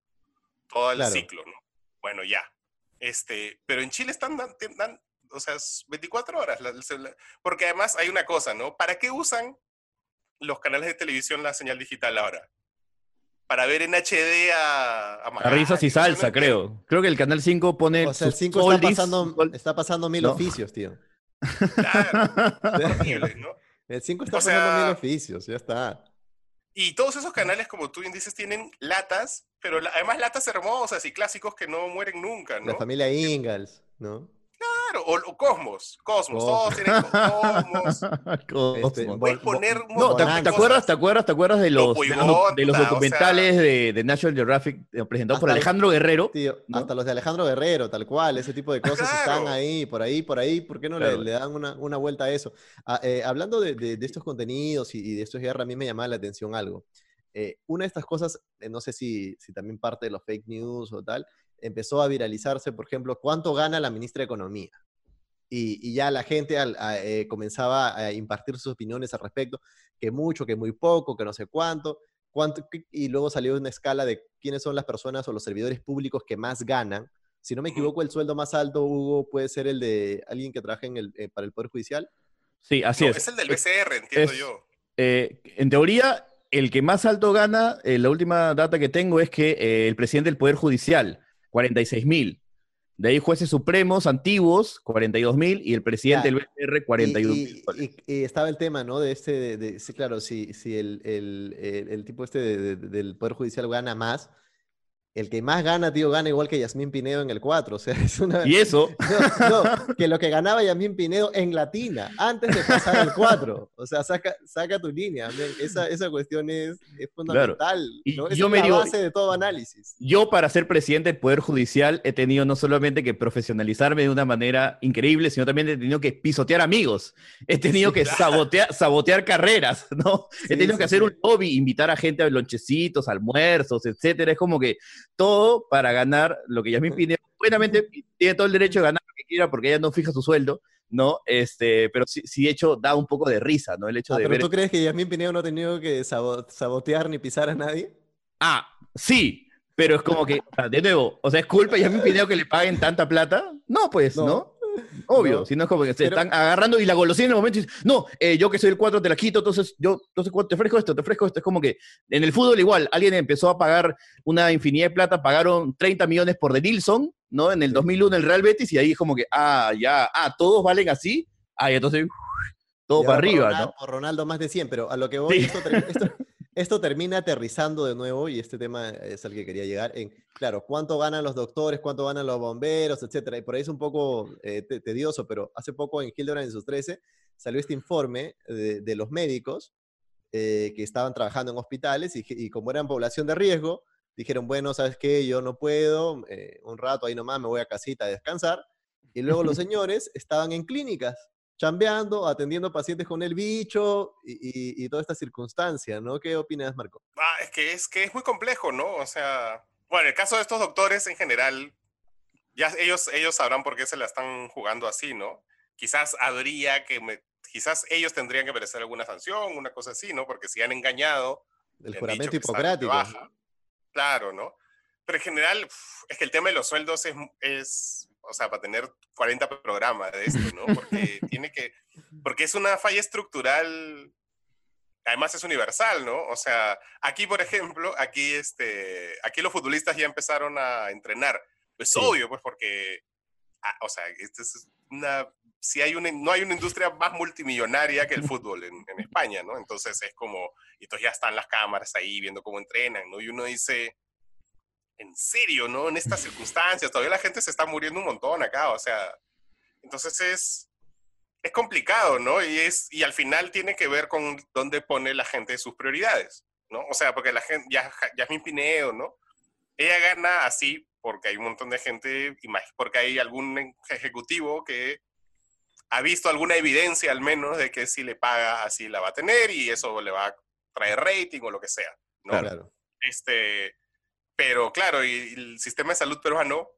todo el Claro. ciclo, ¿no? Bueno, ya. Este, pero en Chile están dan, o sea, es 24 horas la- porque además hay una cosa, ¿no? ¿Para qué usan los canales de televisión la señal digital ahora? Para ver en HD a, a A risas y salsa, creo. Creo que el canal 5 pone O sea, el sus 5 está oldies, pasando, está pasando mil No. oficios, tío. Claro, horrible, ¿no? El 5 está O sea- pasando mil oficios, ya está. Y todos esos canales, como tú bien dices, tienen latas, pero la- además latas hermosas y clásicos que no mueren nunca, ¿no? La familia Ingalls, ¿no? Claro, o, o Cosmos, Cosmos, Cosmos. todos tienen co- Cosmos. Cosmos. Este, Puedes Bo- poner No, ¿te, te acuerdas, te acuerdas, te acuerdas de los, de los, de los Boyota, o documentales de, de National Geographic eh, presentados por Alejandro Guerrero? Tío, ¿no? hasta los de Alejandro Guerrero, tal cual, ese tipo de cosas Claro. están ahí, por ahí, por ahí, ¿por qué no le- Claro. le, dan una, una vuelta a eso? Ah, eh, hablando de, de- de estos contenidos y, y de estos guerra, a mí me llamaba la atención algo. Eh, una de estas cosas, eh, no sé si, si también parte de los fake news o tal, empezó a viralizarse, por ejemplo, ¿cuánto gana la ministra de Economía? Y, y ya la gente al- a- eh, comenzaba a impartir sus opiniones al respecto, que mucho, que muy poco, que no sé cuánto, cuánto y luego salió una escala de quiénes son las personas o los servidores públicos que más ganan. Si no me equivoco, el sueldo más alto, Hugo, puede ser el de alguien que trabaja en el, eh, para el Poder Judicial. Sí, así No, es. es el del BCR, entiendo es- yo. Eh, en teoría, el que más alto gana, eh, la última data que tengo es que eh, el presidente del Poder Judicial, 46 mil. De ahí jueces supremos antiguos, 42 mil, y el presidente del BCR, 41 Y, mil. y- y- y estaba el tema, ¿no? De este, de, de- sí, claro, si, si el, el- el- el tipo este de- del Poder Judicial gana más, el que más gana, tío, gana igual que Yasmín Pinedo en el 4. O sea, es una... Y eso, No, no, que lo que ganaba Yasmín Pinedo en Latina, antes de pasar al 4. O sea, saca, saca tu línea. Esa, esa cuestión es, es fundamental. Esa yo es me la digo- base de todo análisis. yo para ser presidente del Poder Judicial he tenido no solamente que profesionalizarme de una manera increíble, sino también he tenido que pisotear amigos. He tenido que sabotear, sabotear carreras, ¿no? he tenido sí, que hacer sí. un lobby, invitar a gente a lonchecitos, almuerzos, etcétera. Es como que todo para ganar lo que Yasmín Pinedo, buenamente tiene todo el derecho de ganar lo que quiera porque ella no fija su sueldo, ¿no? Este, pero sí, sí, de hecho, da un poco de risa, ¿no? El hecho Ah, de ¿Pero ver... tú crees que Yasmín Pinedo no ha tenido que sabo- sabotear ni pisar a nadie? Ah, sí, pero es como que, de nuevo, o sea, ¿es culpa de Yasmín Pinedo que le paguen tanta plata? No, pues, ¿no? No. Obvio, No. si no es como que se Pero- están agarrando y la golosina en el momento y dicen, no, eh, yo que soy el 4 te la quito, entonces yo entonces, te ofrezco esto, te ofrezco esto. Es como que en el fútbol igual, alguien empezó a pagar una infinidad de plata, pagaron 30 millones por Denilson ¿no? En el 2001 el Real Betis y ahí como que, ah, ya, ah, todos valen así, ah, y entonces todo para arriba, Ronaldo, ¿no? por Ronaldo más de 100, pero a lo que voy, Sí. esto, esto- esto termina aterrizando de nuevo, y este tema es al que quería llegar, en, claro, cuánto ganan los doctores, cuánto ganan los bomberos, etcétera, y por ahí es un poco eh, te- tedioso, pero hace poco en Hildebrand en sus 13 salió este informe de, de los médicos eh, que estaban trabajando en hospitales y como eran población de riesgo, dijeron, bueno, ¿sabes qué? Yo no puedo, eh, un rato ahí nomás me voy a casita a descansar, y luego los señores estaban en clínicas chambeando, atendiendo pacientes con el bicho y, y- y toda esta circunstancia, ¿no? ¿Qué opinas, Marco? Ah, es que es que es muy complejo, ¿no? O sea, bueno, el caso de estos doctores en general, ya ellos, ellos sabrán por qué se la están jugando así, ¿no? Quizás habría que, me- quizás ellos tendrían que merecer alguna sanción, una cosa así, ¿no? Porque si han engañado, El juramento hipocrático. baja. Claro, ¿no? Pero en general, es que el tema de los sueldos es, es, o sea, para tener 40 programas de esto, ¿no? Porque tiene que, porque es una falla estructural, además es universal, ¿no? O sea, aquí, por ejemplo, aquí, este, aquí los futbolistas ya empezaron a entrenar. Es Sí. obvio, pues, porque, ah, o sea, esto es una, si hay una, no hay una industria más multimillonaria que el fútbol en, en España, ¿no? Entonces es como, y entonces ya están las cámaras ahí viendo cómo entrenan, ¿no? Y uno dice, en serio, ¿no? En estas circunstancias, todavía la gente se está muriendo un montón acá, o sea, entonces es, es complicado, ¿no? Y, es, y al final tiene que ver con dónde pone la gente sus prioridades, ¿no? O sea, porque la gente, ya, Yasmin Pinedo, ¿no? Ella gana así porque hay un montón de gente, porque hay algún ejecutivo que ha visto alguna evidencia al menos de que si le paga así la va a tener y eso le va a traer rating o lo que sea, ¿no? Claro. Este, pero claro, y el sistema de salud peruano,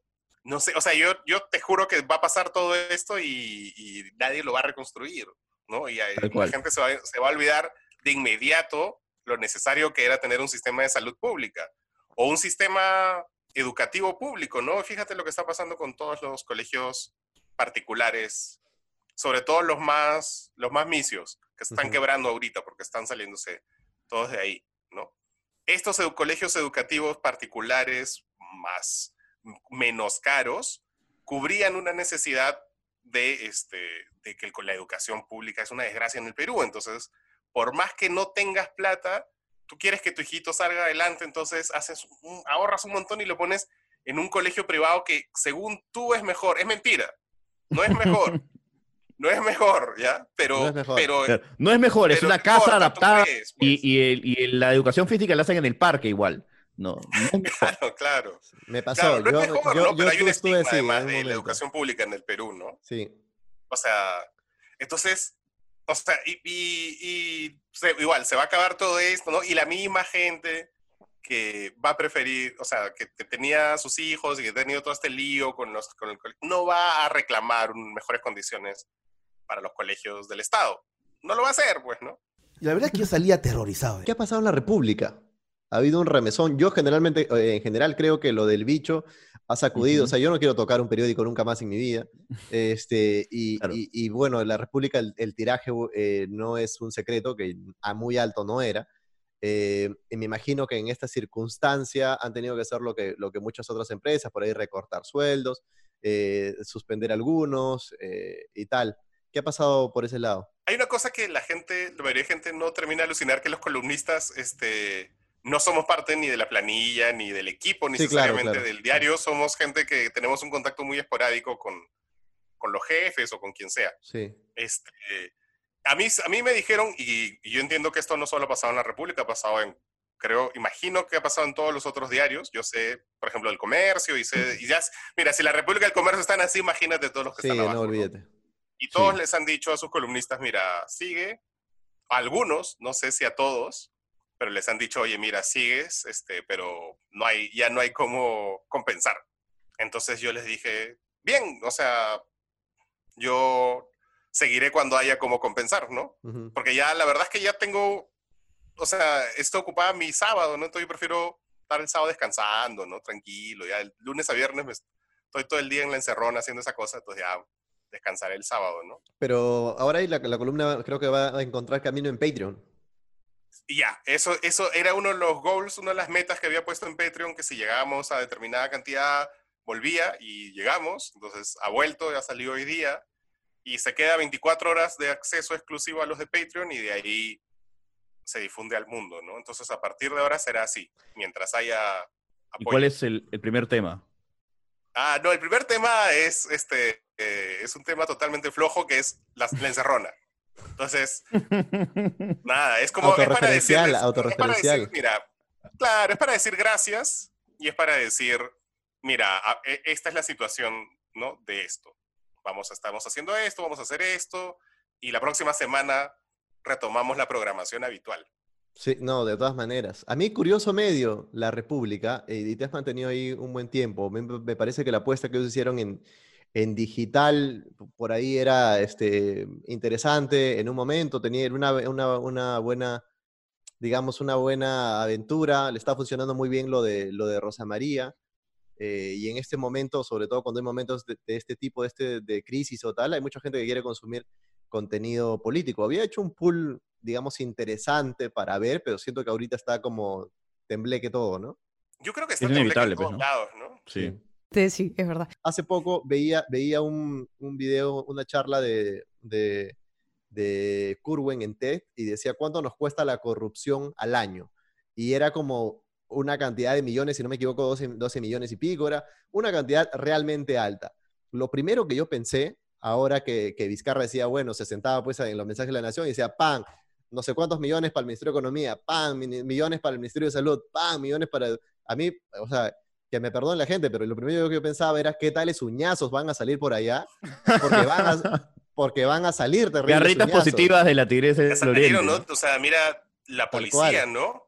no sé, o sea, yo, yo te juro que va a pasar todo esto y, y nadie lo va a reconstruir, ¿no? Y hay- la gente se va, se va a olvidar de inmediato lo necesario que era tener un sistema de salud pública o un sistema educativo público, ¿no? Fíjate lo que está pasando con todos los colegios particulares, sobre todo los más, los más misios, que están Ujú. quebrando ahorita porque están saliéndose todos de ahí, ¿no? Estos colegios educativos particulares más menos caros cubrían una necesidad de, este, de que la educación pública es una desgracia en el Perú. Entonces, por más que no tengas plata, tú quieres que tu hijito salga adelante, entonces haces un- ahorras un montón y lo pones en un colegio privado que según tú es mejor. Es mentira. No es mejor. no es mejor, ¿ya? Pero, No es mejor. pero No es mejor, es una ¿qué casa adaptada crees, y, pues? y, el- y la educación física la hacen en el parque igual. No. Claro, claro. Me pasó. Claro, no yo, es mejor, yo- ¿no? yo hay un estuve estigma además de la educación pública en el Perú, ¿no? Sí. O sea, entonces, o sea, y, y- y se- igual, se va a acabar todo esto, ¿no? Y la misma gente que va a preferir, o sea, que, que tenía sus hijos y que ha tenido todo este lío con los, con el cole- no va a reclamar un- mejores condiciones para los colegios del Estado. No lo va a hacer, pues, ¿no? Y la verdad es que yo salía aterrorizado. ¿eh? ¿Qué ha pasado en la República? Ha habido un remesón. Yo generalmente, eh, en general, creo que lo del bicho ha sacudido. O sea, yo no quiero tocar un periódico nunca más en mi vida. Este, y, Claro. y- y bueno, en la República el, el tiraje eh, no es un secreto, que a muy alto no era. Eh, y me imagino que en esta circunstancia han tenido que hacer lo que, lo que muchas otras empresas, por ahí recortar sueldos, eh, suspender algunos eh, y tal. ¿Qué ha pasado por ese lado? Hay una cosa que la gente, la mayoría de gente no termina de alucinar, que los columnistas este, no somos parte ni de la planilla, ni del equipo, ni Sí, necesariamente claro. del diario. Somos gente que tenemos un contacto muy esporádico con, con los jefes o con quien sea. Sí. Este, a, mí, a mí me dijeron, y, y yo entiendo que esto no solo ha pasado en la República, ha pasado en, creo, imagino que ha pasado en todos los otros diarios. Yo sé, por ejemplo, el comercio, y sé, y ya, mira, si la República y el comercio están así, imagínate todos los que Sí, están abajo. no ¿no? Y todos Sí. les han dicho a sus columnistas, mira, sigue. A algunos, no sé si a todos, pero les han dicho, oye, mira, sigues, este, pero no hay, ya no hay cómo compensar. Entonces yo les dije, bien, o sea, yo seguiré cuando haya cómo compensar, ¿no? Porque ya la verdad es que ya tengo, o sea, estoy ocupada mi sábado, ¿no? Entonces yo prefiero estar el sábado descansando, ¿no? Tranquilo, ya el lunes a viernes me estoy todo el día en la encerrona haciendo esa cosa, entonces ya descansaré el sábado, ¿no? Pero ahora la, la columna creo que va a encontrar camino en Patreon. Y ya, eso, eso era uno de los goals, una de las metas que había puesto en Patreon, que si llegábamos a determinada cantidad, volvía y llegamos, entonces ha vuelto, ya salió hoy día y se queda 24 horas de acceso exclusivo a los de Patreon y de ahí se difunde al mundo, ¿no? Entonces a partir de ahora será así, mientras haya ¿Y apoyo. cuál es el, el primer tema? Ah, no, el primer tema es, este, eh, es un tema totalmente flojo que es la, la encerrona. Entonces, nada, es como... es para Autorreferencial, decirles- autorreferencial. Es para decir, mira, claro, es para decir gracias y es para decir, mira, e- esta es la situación, ¿no? De esto. Vamos, a- estamos haciendo esto, vamos a hacer esto y la próxima semana retomamos la programación habitual. Sí, no, de todas maneras. A mí, curioso medio, La República, eh, y te has mantenido ahí un buen tiempo. Me, me parece que la apuesta que ellos hicieron en, en digital, por ahí era este, interesante en un momento, tenía una, una, una buena, digamos, una buena aventura. Le está funcionando muy bien lo de, lo de Rosa María. eh, y en este momento, sobre todo cuando hay momentos de, de este tipo, de, este, de crisis o tal, hay mucha gente que quiere consumir contenido político. Había hecho un pool, digamos, interesante para ver, pero siento que ahorita está como tembleque todo, ¿no? Yo creo que está Es tembleque en inevitable, pues, todos ¿no? lados, ¿no? Sí. Sí, sí, es verdad. Hace poco veía, veía un, un video, una charla de, de, de Curwen en TED y decía cuánto nos cuesta la corrupción al año. Y era como una cantidad de millones, si no me equivoco, 12, 12 millones y pico, una cantidad realmente alta. Lo primero que yo pensé, ahora que, que Vizcarra decía, bueno, se sentaba pues en los mensajes de la Nación y decía, pan, no sé cuántos millones para el Ministerio de Economía, pan, mi- millones para el Ministerio de Salud, pan, millones para... A mí, o sea, que me perdone la gente, pero lo primero que yo pensaba era qué tales uñazos van a salir por allá, porque van a, porque van a salir terribles Garritas uñazos. positivas de la tigresa del salieron, Oriente. ¿no? O sea, mira la policía. ¿no?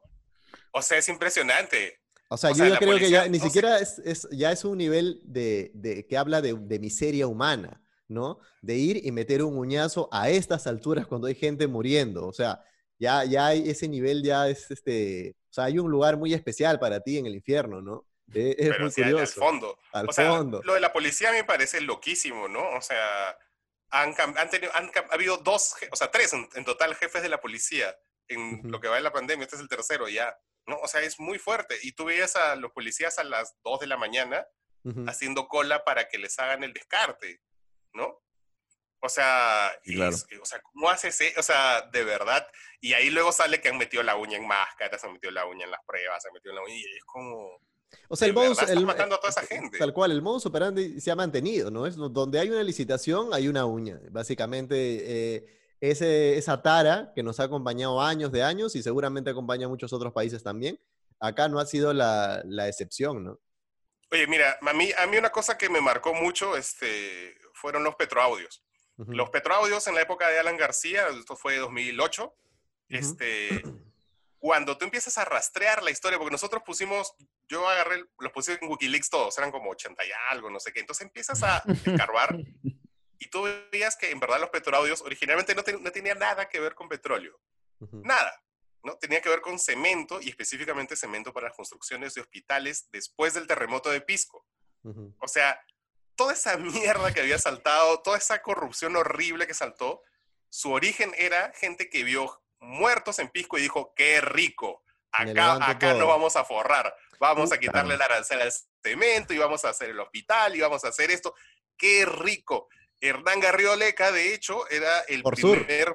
O sea, es impresionante. O sea, O yo sea, la creo que ya ni no siquiera es, es- ya es un nivel de, de- que habla de, de miseria humana, ¿no? De ir y meter un uñazo a estas alturas cuando hay gente muriendo. O sea, ya, ya hay ese nivel, ya es este. O sea, hay un lugar muy especial para ti en el infierno, ¿no? Eh, Es, pero muy sí, al- curioso. fondo. Al o sea, lo de la policía me parece loquísimo, ¿no? O sea, han, han tenido, han ha habido dos, o sea, tres en, en total jefes de la policía en lo que va de la pandemia. Este es el tercero ya, ¿no? O sea, es muy fuerte. Y tú veías a los policías a las 2 de la mañana haciendo cola para que les hagan el descarte, ¿no? O sea, claro. es- o sea, ¿cómo haces eso? O sea, de verdad. Y ahí luego sale que han metido la uña en máscaras, han metido la uña en las pruebas, han metido la uña. Y es como. O sea, el modus, el- matando a toda esa gente. Tal cual, el modus operandi se ha mantenido, ¿no? Es donde hay una licitación, hay una uña. Básicamente, eh, ese, esa tara que nos ha acompañado años de años y seguramente acompaña a muchos otros países también, acá no ha sido la, la excepción, ¿no? Oye, mira, a mí, a mí una cosa que me marcó mucho este, fueron los petroaudios. Los petroaudios en la época de Alan García, esto fue 2008, este, cuando tú empiezas a rastrear la historia, porque nosotros pusimos, yo agarré, el- los puse en Wikileaks todos, eran como 80 y algo, no sé qué. Entonces empiezas a escarbar y tú veías que en verdad los petroaudios originalmente no, ten- no tenían nada que ver con petróleo, Ujú. nada. ¿no? Tenía que ver con cemento y específicamente cemento para las construcciones de hospitales después del terremoto de Pisco. Ujú. O sea, toda esa mierda que había saltado, toda esa corrupción horrible que saltó, su origen era gente que vio muertos en Pisco y dijo, qué rico, acá, acá no todo". vamos a forrar, vamos a quitarle el arancel al cemento y vamos a hacer el hospital y vamos a hacer esto, qué rico. Hernán Garrioleca, de hecho, era el Por sur. primer,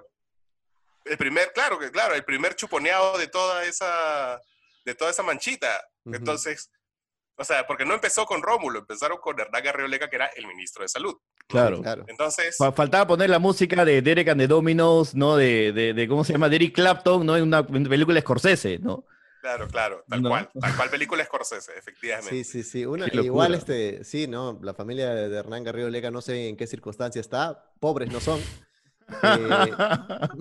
el primer, claro, que claro, el primer chuponeado de toda esa, de toda esa manchita. Ujú. Entonces, o sea, porque no empezó con Rómulo, empezaron con Hernán Garrioleca, que era el ministro de Salud. Claro. Claro. Entonces, Fa- Faltaba poner la música de Derek and the Dominos, ¿no? De, de, de- ¿cómo se llama? Derek Clapton, ¿no? En una película de Scorsese, ¿no? Claro, claro, tal No. cual, tal cual película Scorsese, efectivamente. Sí, sí, sí. Una, igual, este, sí, ¿no? La familia de Hernán Garrido Leca no sé en qué circunstancia está, pobres no son. Eh,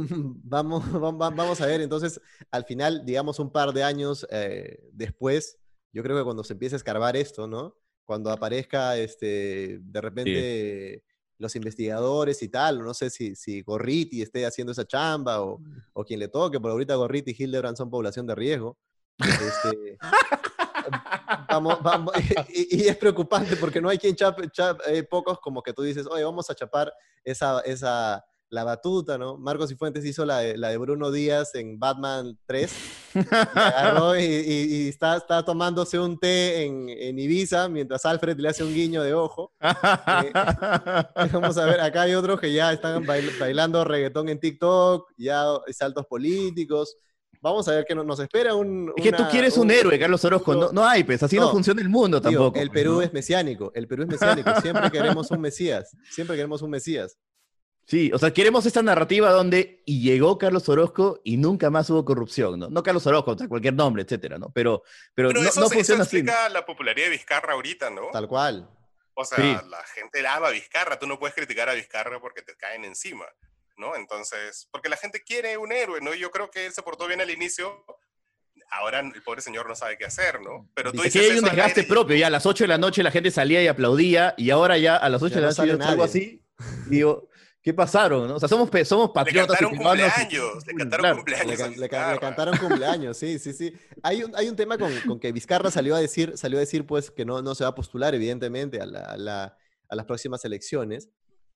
vamos, vam- vam- vamos a ver, entonces, al final, digamos, un par de años eh, después, yo creo que cuando se empiece a escarbar esto, ¿no? Cuando aparezca, este, de repente, los investigadores y tal, no sé si, si Gorriti esté haciendo esa chamba o, o quien le toque, por ahorita Gorriti y Hildebrand son población de riesgo. Este, vamos, vamos, y, y es preocupante porque no hay quien chape, chap- eh, pocos como que tú dices, oye, vamos a chapar esa, esa, la batuta, ¿no? Marcos Cifuentes hizo la de, la de Bruno Díaz en Batman 3. y agarró y, y- y está, está tomándose un té en, en Ibiza mientras Alfred le hace un guiño de ojo. Eh, Vamos a ver, acá hay otros que ya están bail- bailando reggaetón en TikTok, ya saltos políticos. Vamos a ver qué no- nos espera un... Es que tú una- quieres un héroe, Carlos Orozco. No, no hay, pues así no, No. funciona el mundo Tío, tampoco. el pues, Perú ¿no? es mesiánico, el Perú es mesiánico. Siempre queremos un Mesías, siempre queremos un Mesías. Sí, o sea, queremos esta narrativa donde y llegó Carlos Orozco y nunca más hubo corrupción, ¿no? No Carlos Orozco, o sea, cualquier nombre, etcétera, ¿no? Pero, pero, Pero no, eso, no se- eso funciona así. ¿no? explica la popularidad de Vizcarra ahorita, ¿no? Tal cual. O sea, Sí. la gente ama a Vizcarra, tú no puedes criticar a Vizcarra porque te caen encima, ¿no? Entonces, porque la gente quiere un héroe, ¿no? Yo creo que él se portó bien al inicio, ahora el pobre señor no sabe qué hacer, ¿no? Pero tú Es dices que hay un desgaste y- propio, ya a las 8 de la noche la gente salía y aplaudía, y ahora ya a las 8 Ya de la no noche sale yo salgo nadie. así, digo, ¿qué pasaron? no? O sea, somos, somos Le patriotas y cantaron peruanos y- cumpleaños, le cantaron Claro. Le, cumpleaños. le can- Vizcarra. le cantaron cumpleaños, sí, sí, sí. Hay un, hay un tema con, con que Vizcarra salió a decir, salió a decir pues que no, no se va a postular, evidentemente, a, la- a la- a las próximas elecciones.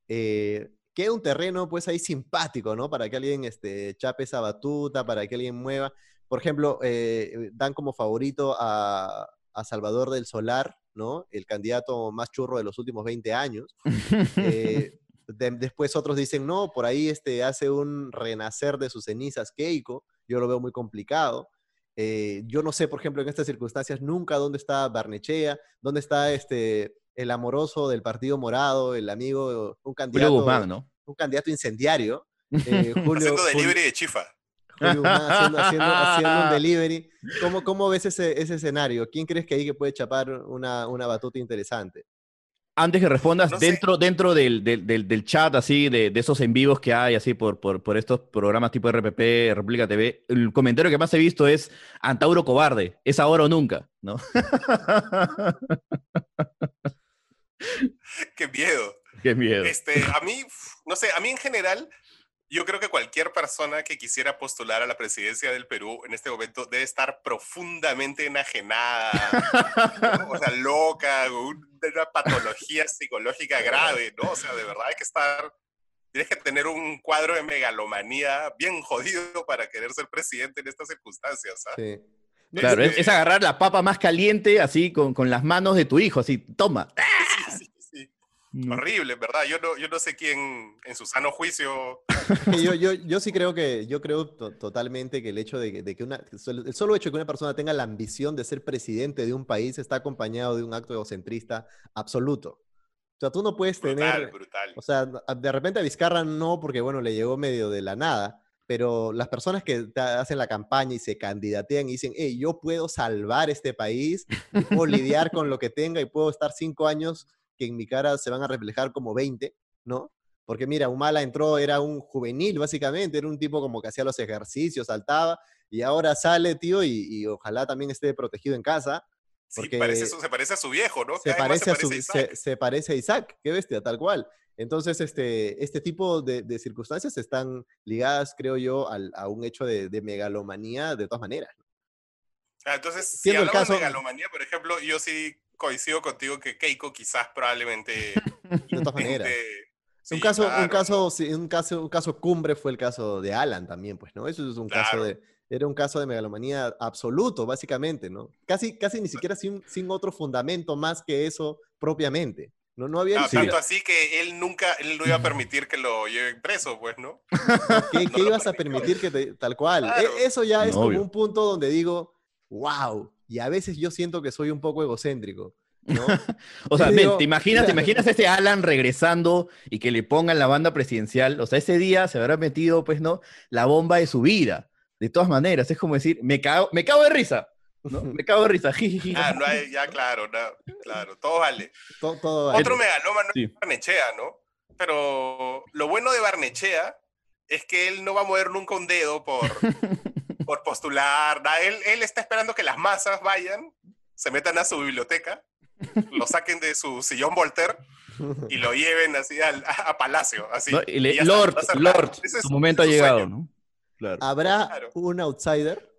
Eh, queda un terreno pues ahí simpático, ¿no? Para que alguien este, chape esa batuta, para que alguien mueva. Por ejemplo, eh, dan como favorito a, a Salvador del Solar, ¿no? El candidato más churro de los últimos 20 años. Eh, de- después otros dicen, no, por ahí este, hace un renacer de sus cenizas Keiko. Yo lo veo muy complicado. Eh, yo no sé, por ejemplo, en estas circunstancias, nunca dónde está Barnechea, dónde está este, el amoroso del Partido Morado, el amigo, un Julio candidato, Guzmán, ¿no? un candidato incendiario. eh, Julio, Haciendo Julio- delivery de chifa. Julio Guzmán haciendo, haciendo- haciendo un delivery. ¿Cómo, cómo ves ese, ese escenario? ¿Quién crees que ahí que puede chapar una, una batuta interesante? Antes que respondas, No sé. dentro, dentro del, del, del- del chat, así, de, de esos en vivos que hay, así, por, por, por estos programas tipo RPP, República TV, el comentario que más he visto es Antauro Cobarde, es ahora o nunca, ¿no? Qué miedo. Qué miedo. Este, a mí, no sé, a mí en general, yo creo que cualquier persona que quisiera postular a la presidencia del Perú en este momento debe estar profundamente enajenada, ¿no? o sea, loca, con una patología psicológica grave, ¿no? O sea, de verdad hay que estar, tienes que tener un cuadro de megalomanía bien jodido para querer ser presidente en estas circunstancias, ¿ah? Sí. Claro, es, es agarrar la papa más caliente, así, con, con las manos de tu hijo, así, toma. Sí, sí, sí. Horrible, ¿verdad? Yo no, yo no sé quién en su sano juicio yo, yo, yo sí creo que, yo creo to- totalmente que el hecho de, que- de que una, el solo hecho de que una persona tenga la ambición de ser presidente de un país está acompañado de un acto egocentrista absoluto. O sea, tú no puedes brutal, tener, brutal. o sea, de repente a Vizcarra no, porque bueno, le llegó medio de la nada, pero las personas que hacen la campaña y se candidatean y dicen, hey, yo puedo salvar este país, y puedo lidiar con lo que tenga y puedo estar cinco años que en mi cara se van a reflejar como 20, ¿no? Porque mira, Humala entró, era un juvenil básicamente, era un tipo como que hacía los ejercicios, saltaba, y ahora sale, tío, y, y ojalá también esté protegido en casa. Sí, porque parece se parece a su viejo, ¿no? Se parece, a su, se parece a Isaac, qué bestia, tal cual. Entonces, este, este tipo de, de circunstancias están ligadas, creo yo, al- a un hecho de, de megalomanía de todas maneras. Ah, entonces, si el hablamos caso- de megalomanía, por ejemplo, yo sí coincido contigo que Keiko quizás probablemente De todas maneras. intente- un, Sí, caso, un, claro, caso, sí, un, caso, un caso cumbre fue el caso de Alan también, pues, ¿no? Eso es un caso Claro. de... Era un caso de megalomanía absoluto, básicamente, ¿no? Casi, casi ni siquiera sin, sin otro fundamento más que eso propiamente. No, no había... No, Ah, tanto siquiera- así que él nunca, él no iba a permitir que lo lleven preso, pues, ¿no? ¿Qué, No qué ibas a permitir que te, tal cual? E- Claro. eso ya es No, como obvio. un punto donde digo, wow, y a veces yo siento que soy un poco egocéntrico, ¿no? O sea, ven, digo, ¿te imaginas, ¿te imaginas a ese Alan regresando y que le pongan la banda presidencial? O sea, ese día se habrá metido, pues, ¿no? La bomba de su vida. De todas maneras, es como decir, me cago, me cago de risa. ¿No? Me cago de risa. jijiji. Ah, no hay, ya claro, no, claro, todo vale. To- todo vale. Otro megalómano Sí. es Barnechea, ¿no? Pero lo bueno de Barnechea es que él no va a mover nunca un dedo por, por postular. Él, él está esperando que las masas vayan, se metan a su biblioteca, lo saquen de su sillón Voltaire y lo lleven así al- a, a Palacio. Así, ¿no? Y le- y ya está, Lord. Lord, tu momento ha su llegado. ¿no? Claro. ¿Habrá Claro. un outsider?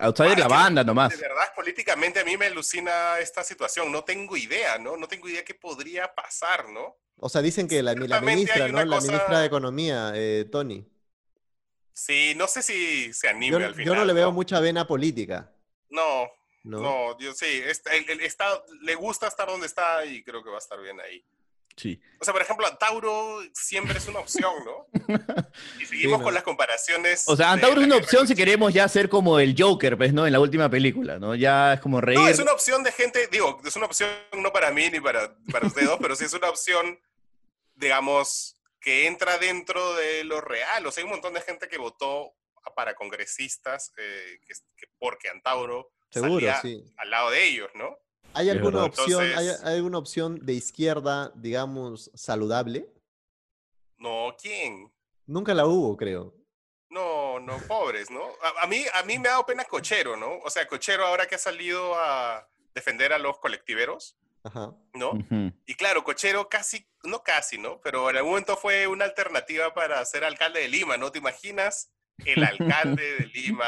Outsider Ah, la banda nomás. De verdad, políticamente a mí me alucina esta situación. No tengo idea, ¿no? No tengo idea qué podría pasar, ¿no? O sea, dicen que la, la ministra, ¿no? La cosa- ministra de Economía, eh, Tony. Sí, no sé si se anime Yo, al final. yo no le veo mucha vena política. No, ¿no? no, yo sí. está- el- el- está- le gusta estar donde está y creo que va a estar bien ahí. Sí. O sea, por ejemplo, Tauro siempre es una opción, ¿no? Y seguimos ¿no? con las comparaciones. O sea, Antauro es una opción si queremos ya ser como el Joker, pues, ¿no? En la última película, ¿no? Ya es como reír. No, es una opción de gente, digo, es una opción no para mí ni para, para ustedes dos, pero sí es una opción, digamos, que entra dentro de lo real. O sea, hay un montón de gente que votó para congresistas eh, que, que porque Antauro Seguro, salía sí. al lado de ellos, ¿no? ¿Hay alguna opción, hay, Entonces- hay alguna opción de izquierda, digamos, saludable? No, ¿quién? Nunca la hubo, creo. No, no, pobres, ¿no? A, a mí, a mí me ha dado pena Cochero, ¿no? O sea, Cochero ahora que ha salido a defender a los colectiveros, Ajá. ¿no? Ujú. Y claro, Cochero casi, no casi, ¿no? Pero en algún momento fue una alternativa para ser alcalde de Lima, ¿no? ¿Te imaginas el alcalde de Lima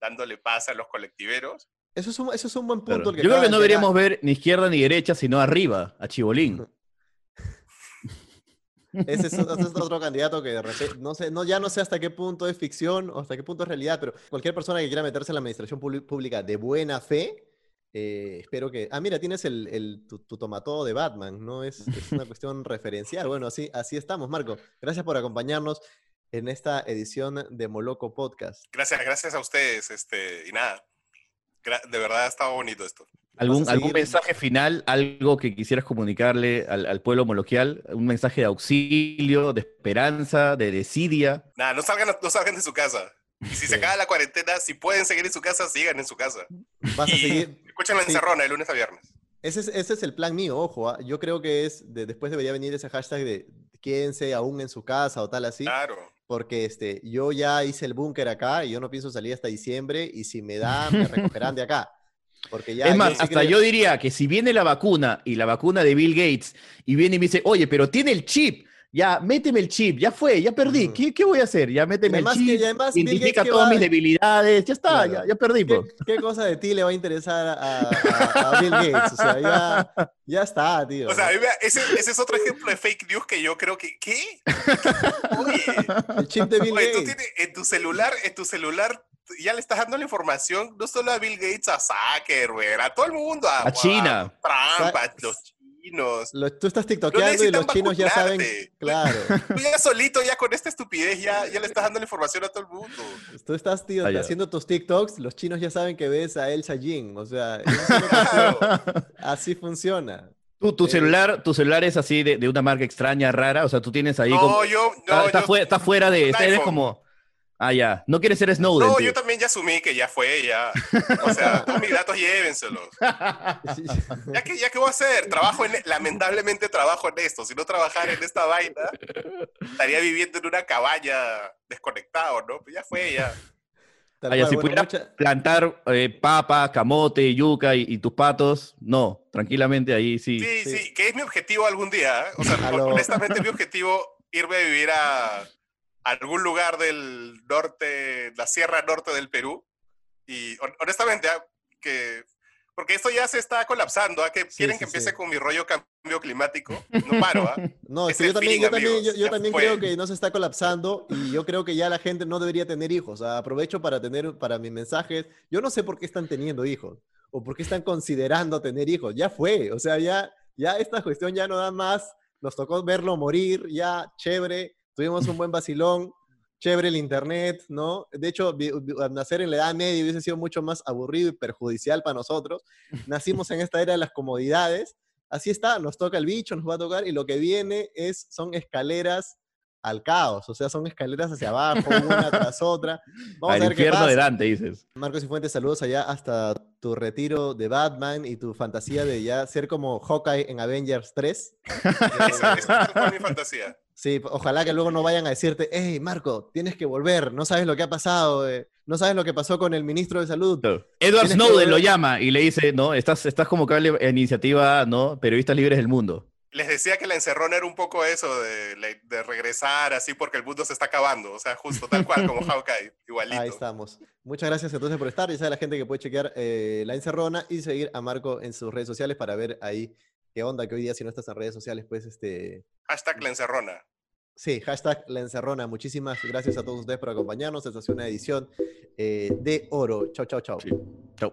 dándole paz a los colectiveros? Eso es un, eso es un buen Claro. punto. el que Yo creo que no de deberíamos dar. ver ni izquierda ni derecha, sino arriba, a Chibolín. Ese es, ese es otro candidato que de repente, no sé, no, ya no sé hasta qué punto es ficción o hasta qué punto es realidad, pero cualquier persona que quiera meterse en la administración pública de buena fe, eh, espero que... Ah, mira, tienes el, el- tu, tu tomatodo de Batman, ¿no? Es, es una cuestión referencial. Bueno, así, así estamos, Marco. Gracias por acompañarnos en esta edición de Moloco Podcast. Gracias, gracias a ustedes, este, y nada. De verdad ha estado bonito esto. ¿Algún, ¿Algún mensaje final, algo que quisieras comunicarle al, al pueblo moloquial? ¿Un mensaje de auxilio, de esperanza, de desidia? Nada, no salgan, no salgan de su casa. Y si se acaba la cuarentena, si pueden seguir en su casa, sigan en su casa. Vas a seguir... escuchen la sí. encerrona de lunes a viernes. Ese es, ese es el plan mío, ojo. ah, Yo creo que es, de- después debería venir ese hashtag de quédense aún en su casa o tal así. Claro. porque este, yo ya hice el búnker acá y yo no pienso salir hasta diciembre y si me da, me recogerán de acá. Porque ya, es yo más, sí hasta creo- yo diría que si viene la vacuna y la vacuna de Bill Gates y viene y me dice, oye, pero tiene el chip, ya, méteme el chip, ya fue, ya perdí. ¿Qué, qué voy a hacer? Ya méteme el además que- chip, y además identifica que todas va- mis debilidades, ya está, Claro. ya, ya perdí. ¿Qué, qué cosa de ti le va a interesar a, a- a Bill Gates? O sea, ya, ya está, tío. O sea, a ese, ese es otro ejemplo de fake news que yo creo que. ¿Qué? Oye, el chip de Bill oye, tú Gates. tienes en tu celular, en tu celular ya le estás dando la información no solo a Bill Gates, a Zuckerberg, a todo el mundo, a, A China. Trump, a los chinos. Lo- tú estás tiktokeando y necesitan los chinos ya saben. Claro. Tú ya solito, ya con esta estupidez, ya, ya le estás dando la información a todo el mundo. Tú estás, tío, haciendo tus TikToks, los chinos ya saben que ves a El Jin. O sea, Claro. así funciona. Tu, tu Eh, celular, tu celular es así de, de una marca extraña, rara, o sea, tú tienes ahí No, como... yo, está, no, está yo, fuera, está fuera de... Eres como... Ah, ya. No quieres ser Snowden. no, yo también ya asumí que ya fue, ya. O sea, todos mis datos llévenselos. Ya que, ya que voy a hacer, trabajo en, lamentablemente trabajo en esto. Si no trabajara en esta vaina, estaría viviendo en una cabaña desconectado, ¿no? Pues ya fue, ya. Ah, ya, si bueno, mucha- plantar eh, papa, camote, yuca y, y tus patos, no, tranquilamente ahí sí. Sí, Sí. sí, que es mi objetivo algún día. ¿eh? O sea, honestamente mi objetivo irme a vivir a algún lugar del norte, la sierra norte del Perú. Y hon- honestamente, ¿ah? que porque esto ya se está colapsando, ¿ah? que Sí, quieren sí, que empiece sí. con mi rollo cambio climático. No paro, ¿ah? No, es yo también, fin, yo también, yo, yo también creo que no se está colapsando y yo creo que ya la gente no debería tener hijos. Aprovecho para tener, para mis mensajes. Yo no sé por qué están teniendo hijos o por qué están considerando tener hijos. Ya fue, o sea, ya, ya esta cuestión ya no da más. Nos tocó verlo morir, ya chévere. Tuvimos un buen vacilón, chévere el internet, ¿no? De hecho, nacer en la Edad Media hubiese sido mucho más aburrido y perjudicial para nosotros. Nacimos en esta era de las comodidades así está, nos toca el bicho, nos va a tocar y lo que viene es, son escaleras al caos, o sea, son escaleras hacia abajo, una tras otra. Vamos Al a ver qué infierno pasa. de Dante, dices. Marcos Cifuentes, saludos allá hasta tu retiro de Batman y tu fantasía de ya ser como Hawkeye en Avengers 3. Esa, esa mi fantasía. Sí, ojalá que luego no vayan a decirte, hey, Marco, tienes que volver, no sabes lo que ha pasado, eh, no sabes lo que pasó con el ministro de Salud. Edward Tienes que Snowden lo llama y le dice, no, estás, estás como cable en iniciativa, ¿no? Periodistas libres del mundo. les decía que la encerrona era un poco eso de regresar así porque el mundo se está acabando. O sea, justo tal cual como Hawkeye, igualito. Ahí estamos. Muchas gracias entonces por estar. Ya sabe la gente que puede chequear eh, la encerrona y seguir a Marco en sus redes sociales para ver ahí qué onda, que hoy día si no estás en redes sociales, pues este... Hashtag la encerrona. Sí, hashtag la encerrona. Muchísimas gracias a todos ustedes por acompañarnos. Esta ha sido una edición eh, de oro. Chau, chau, chau. Chau.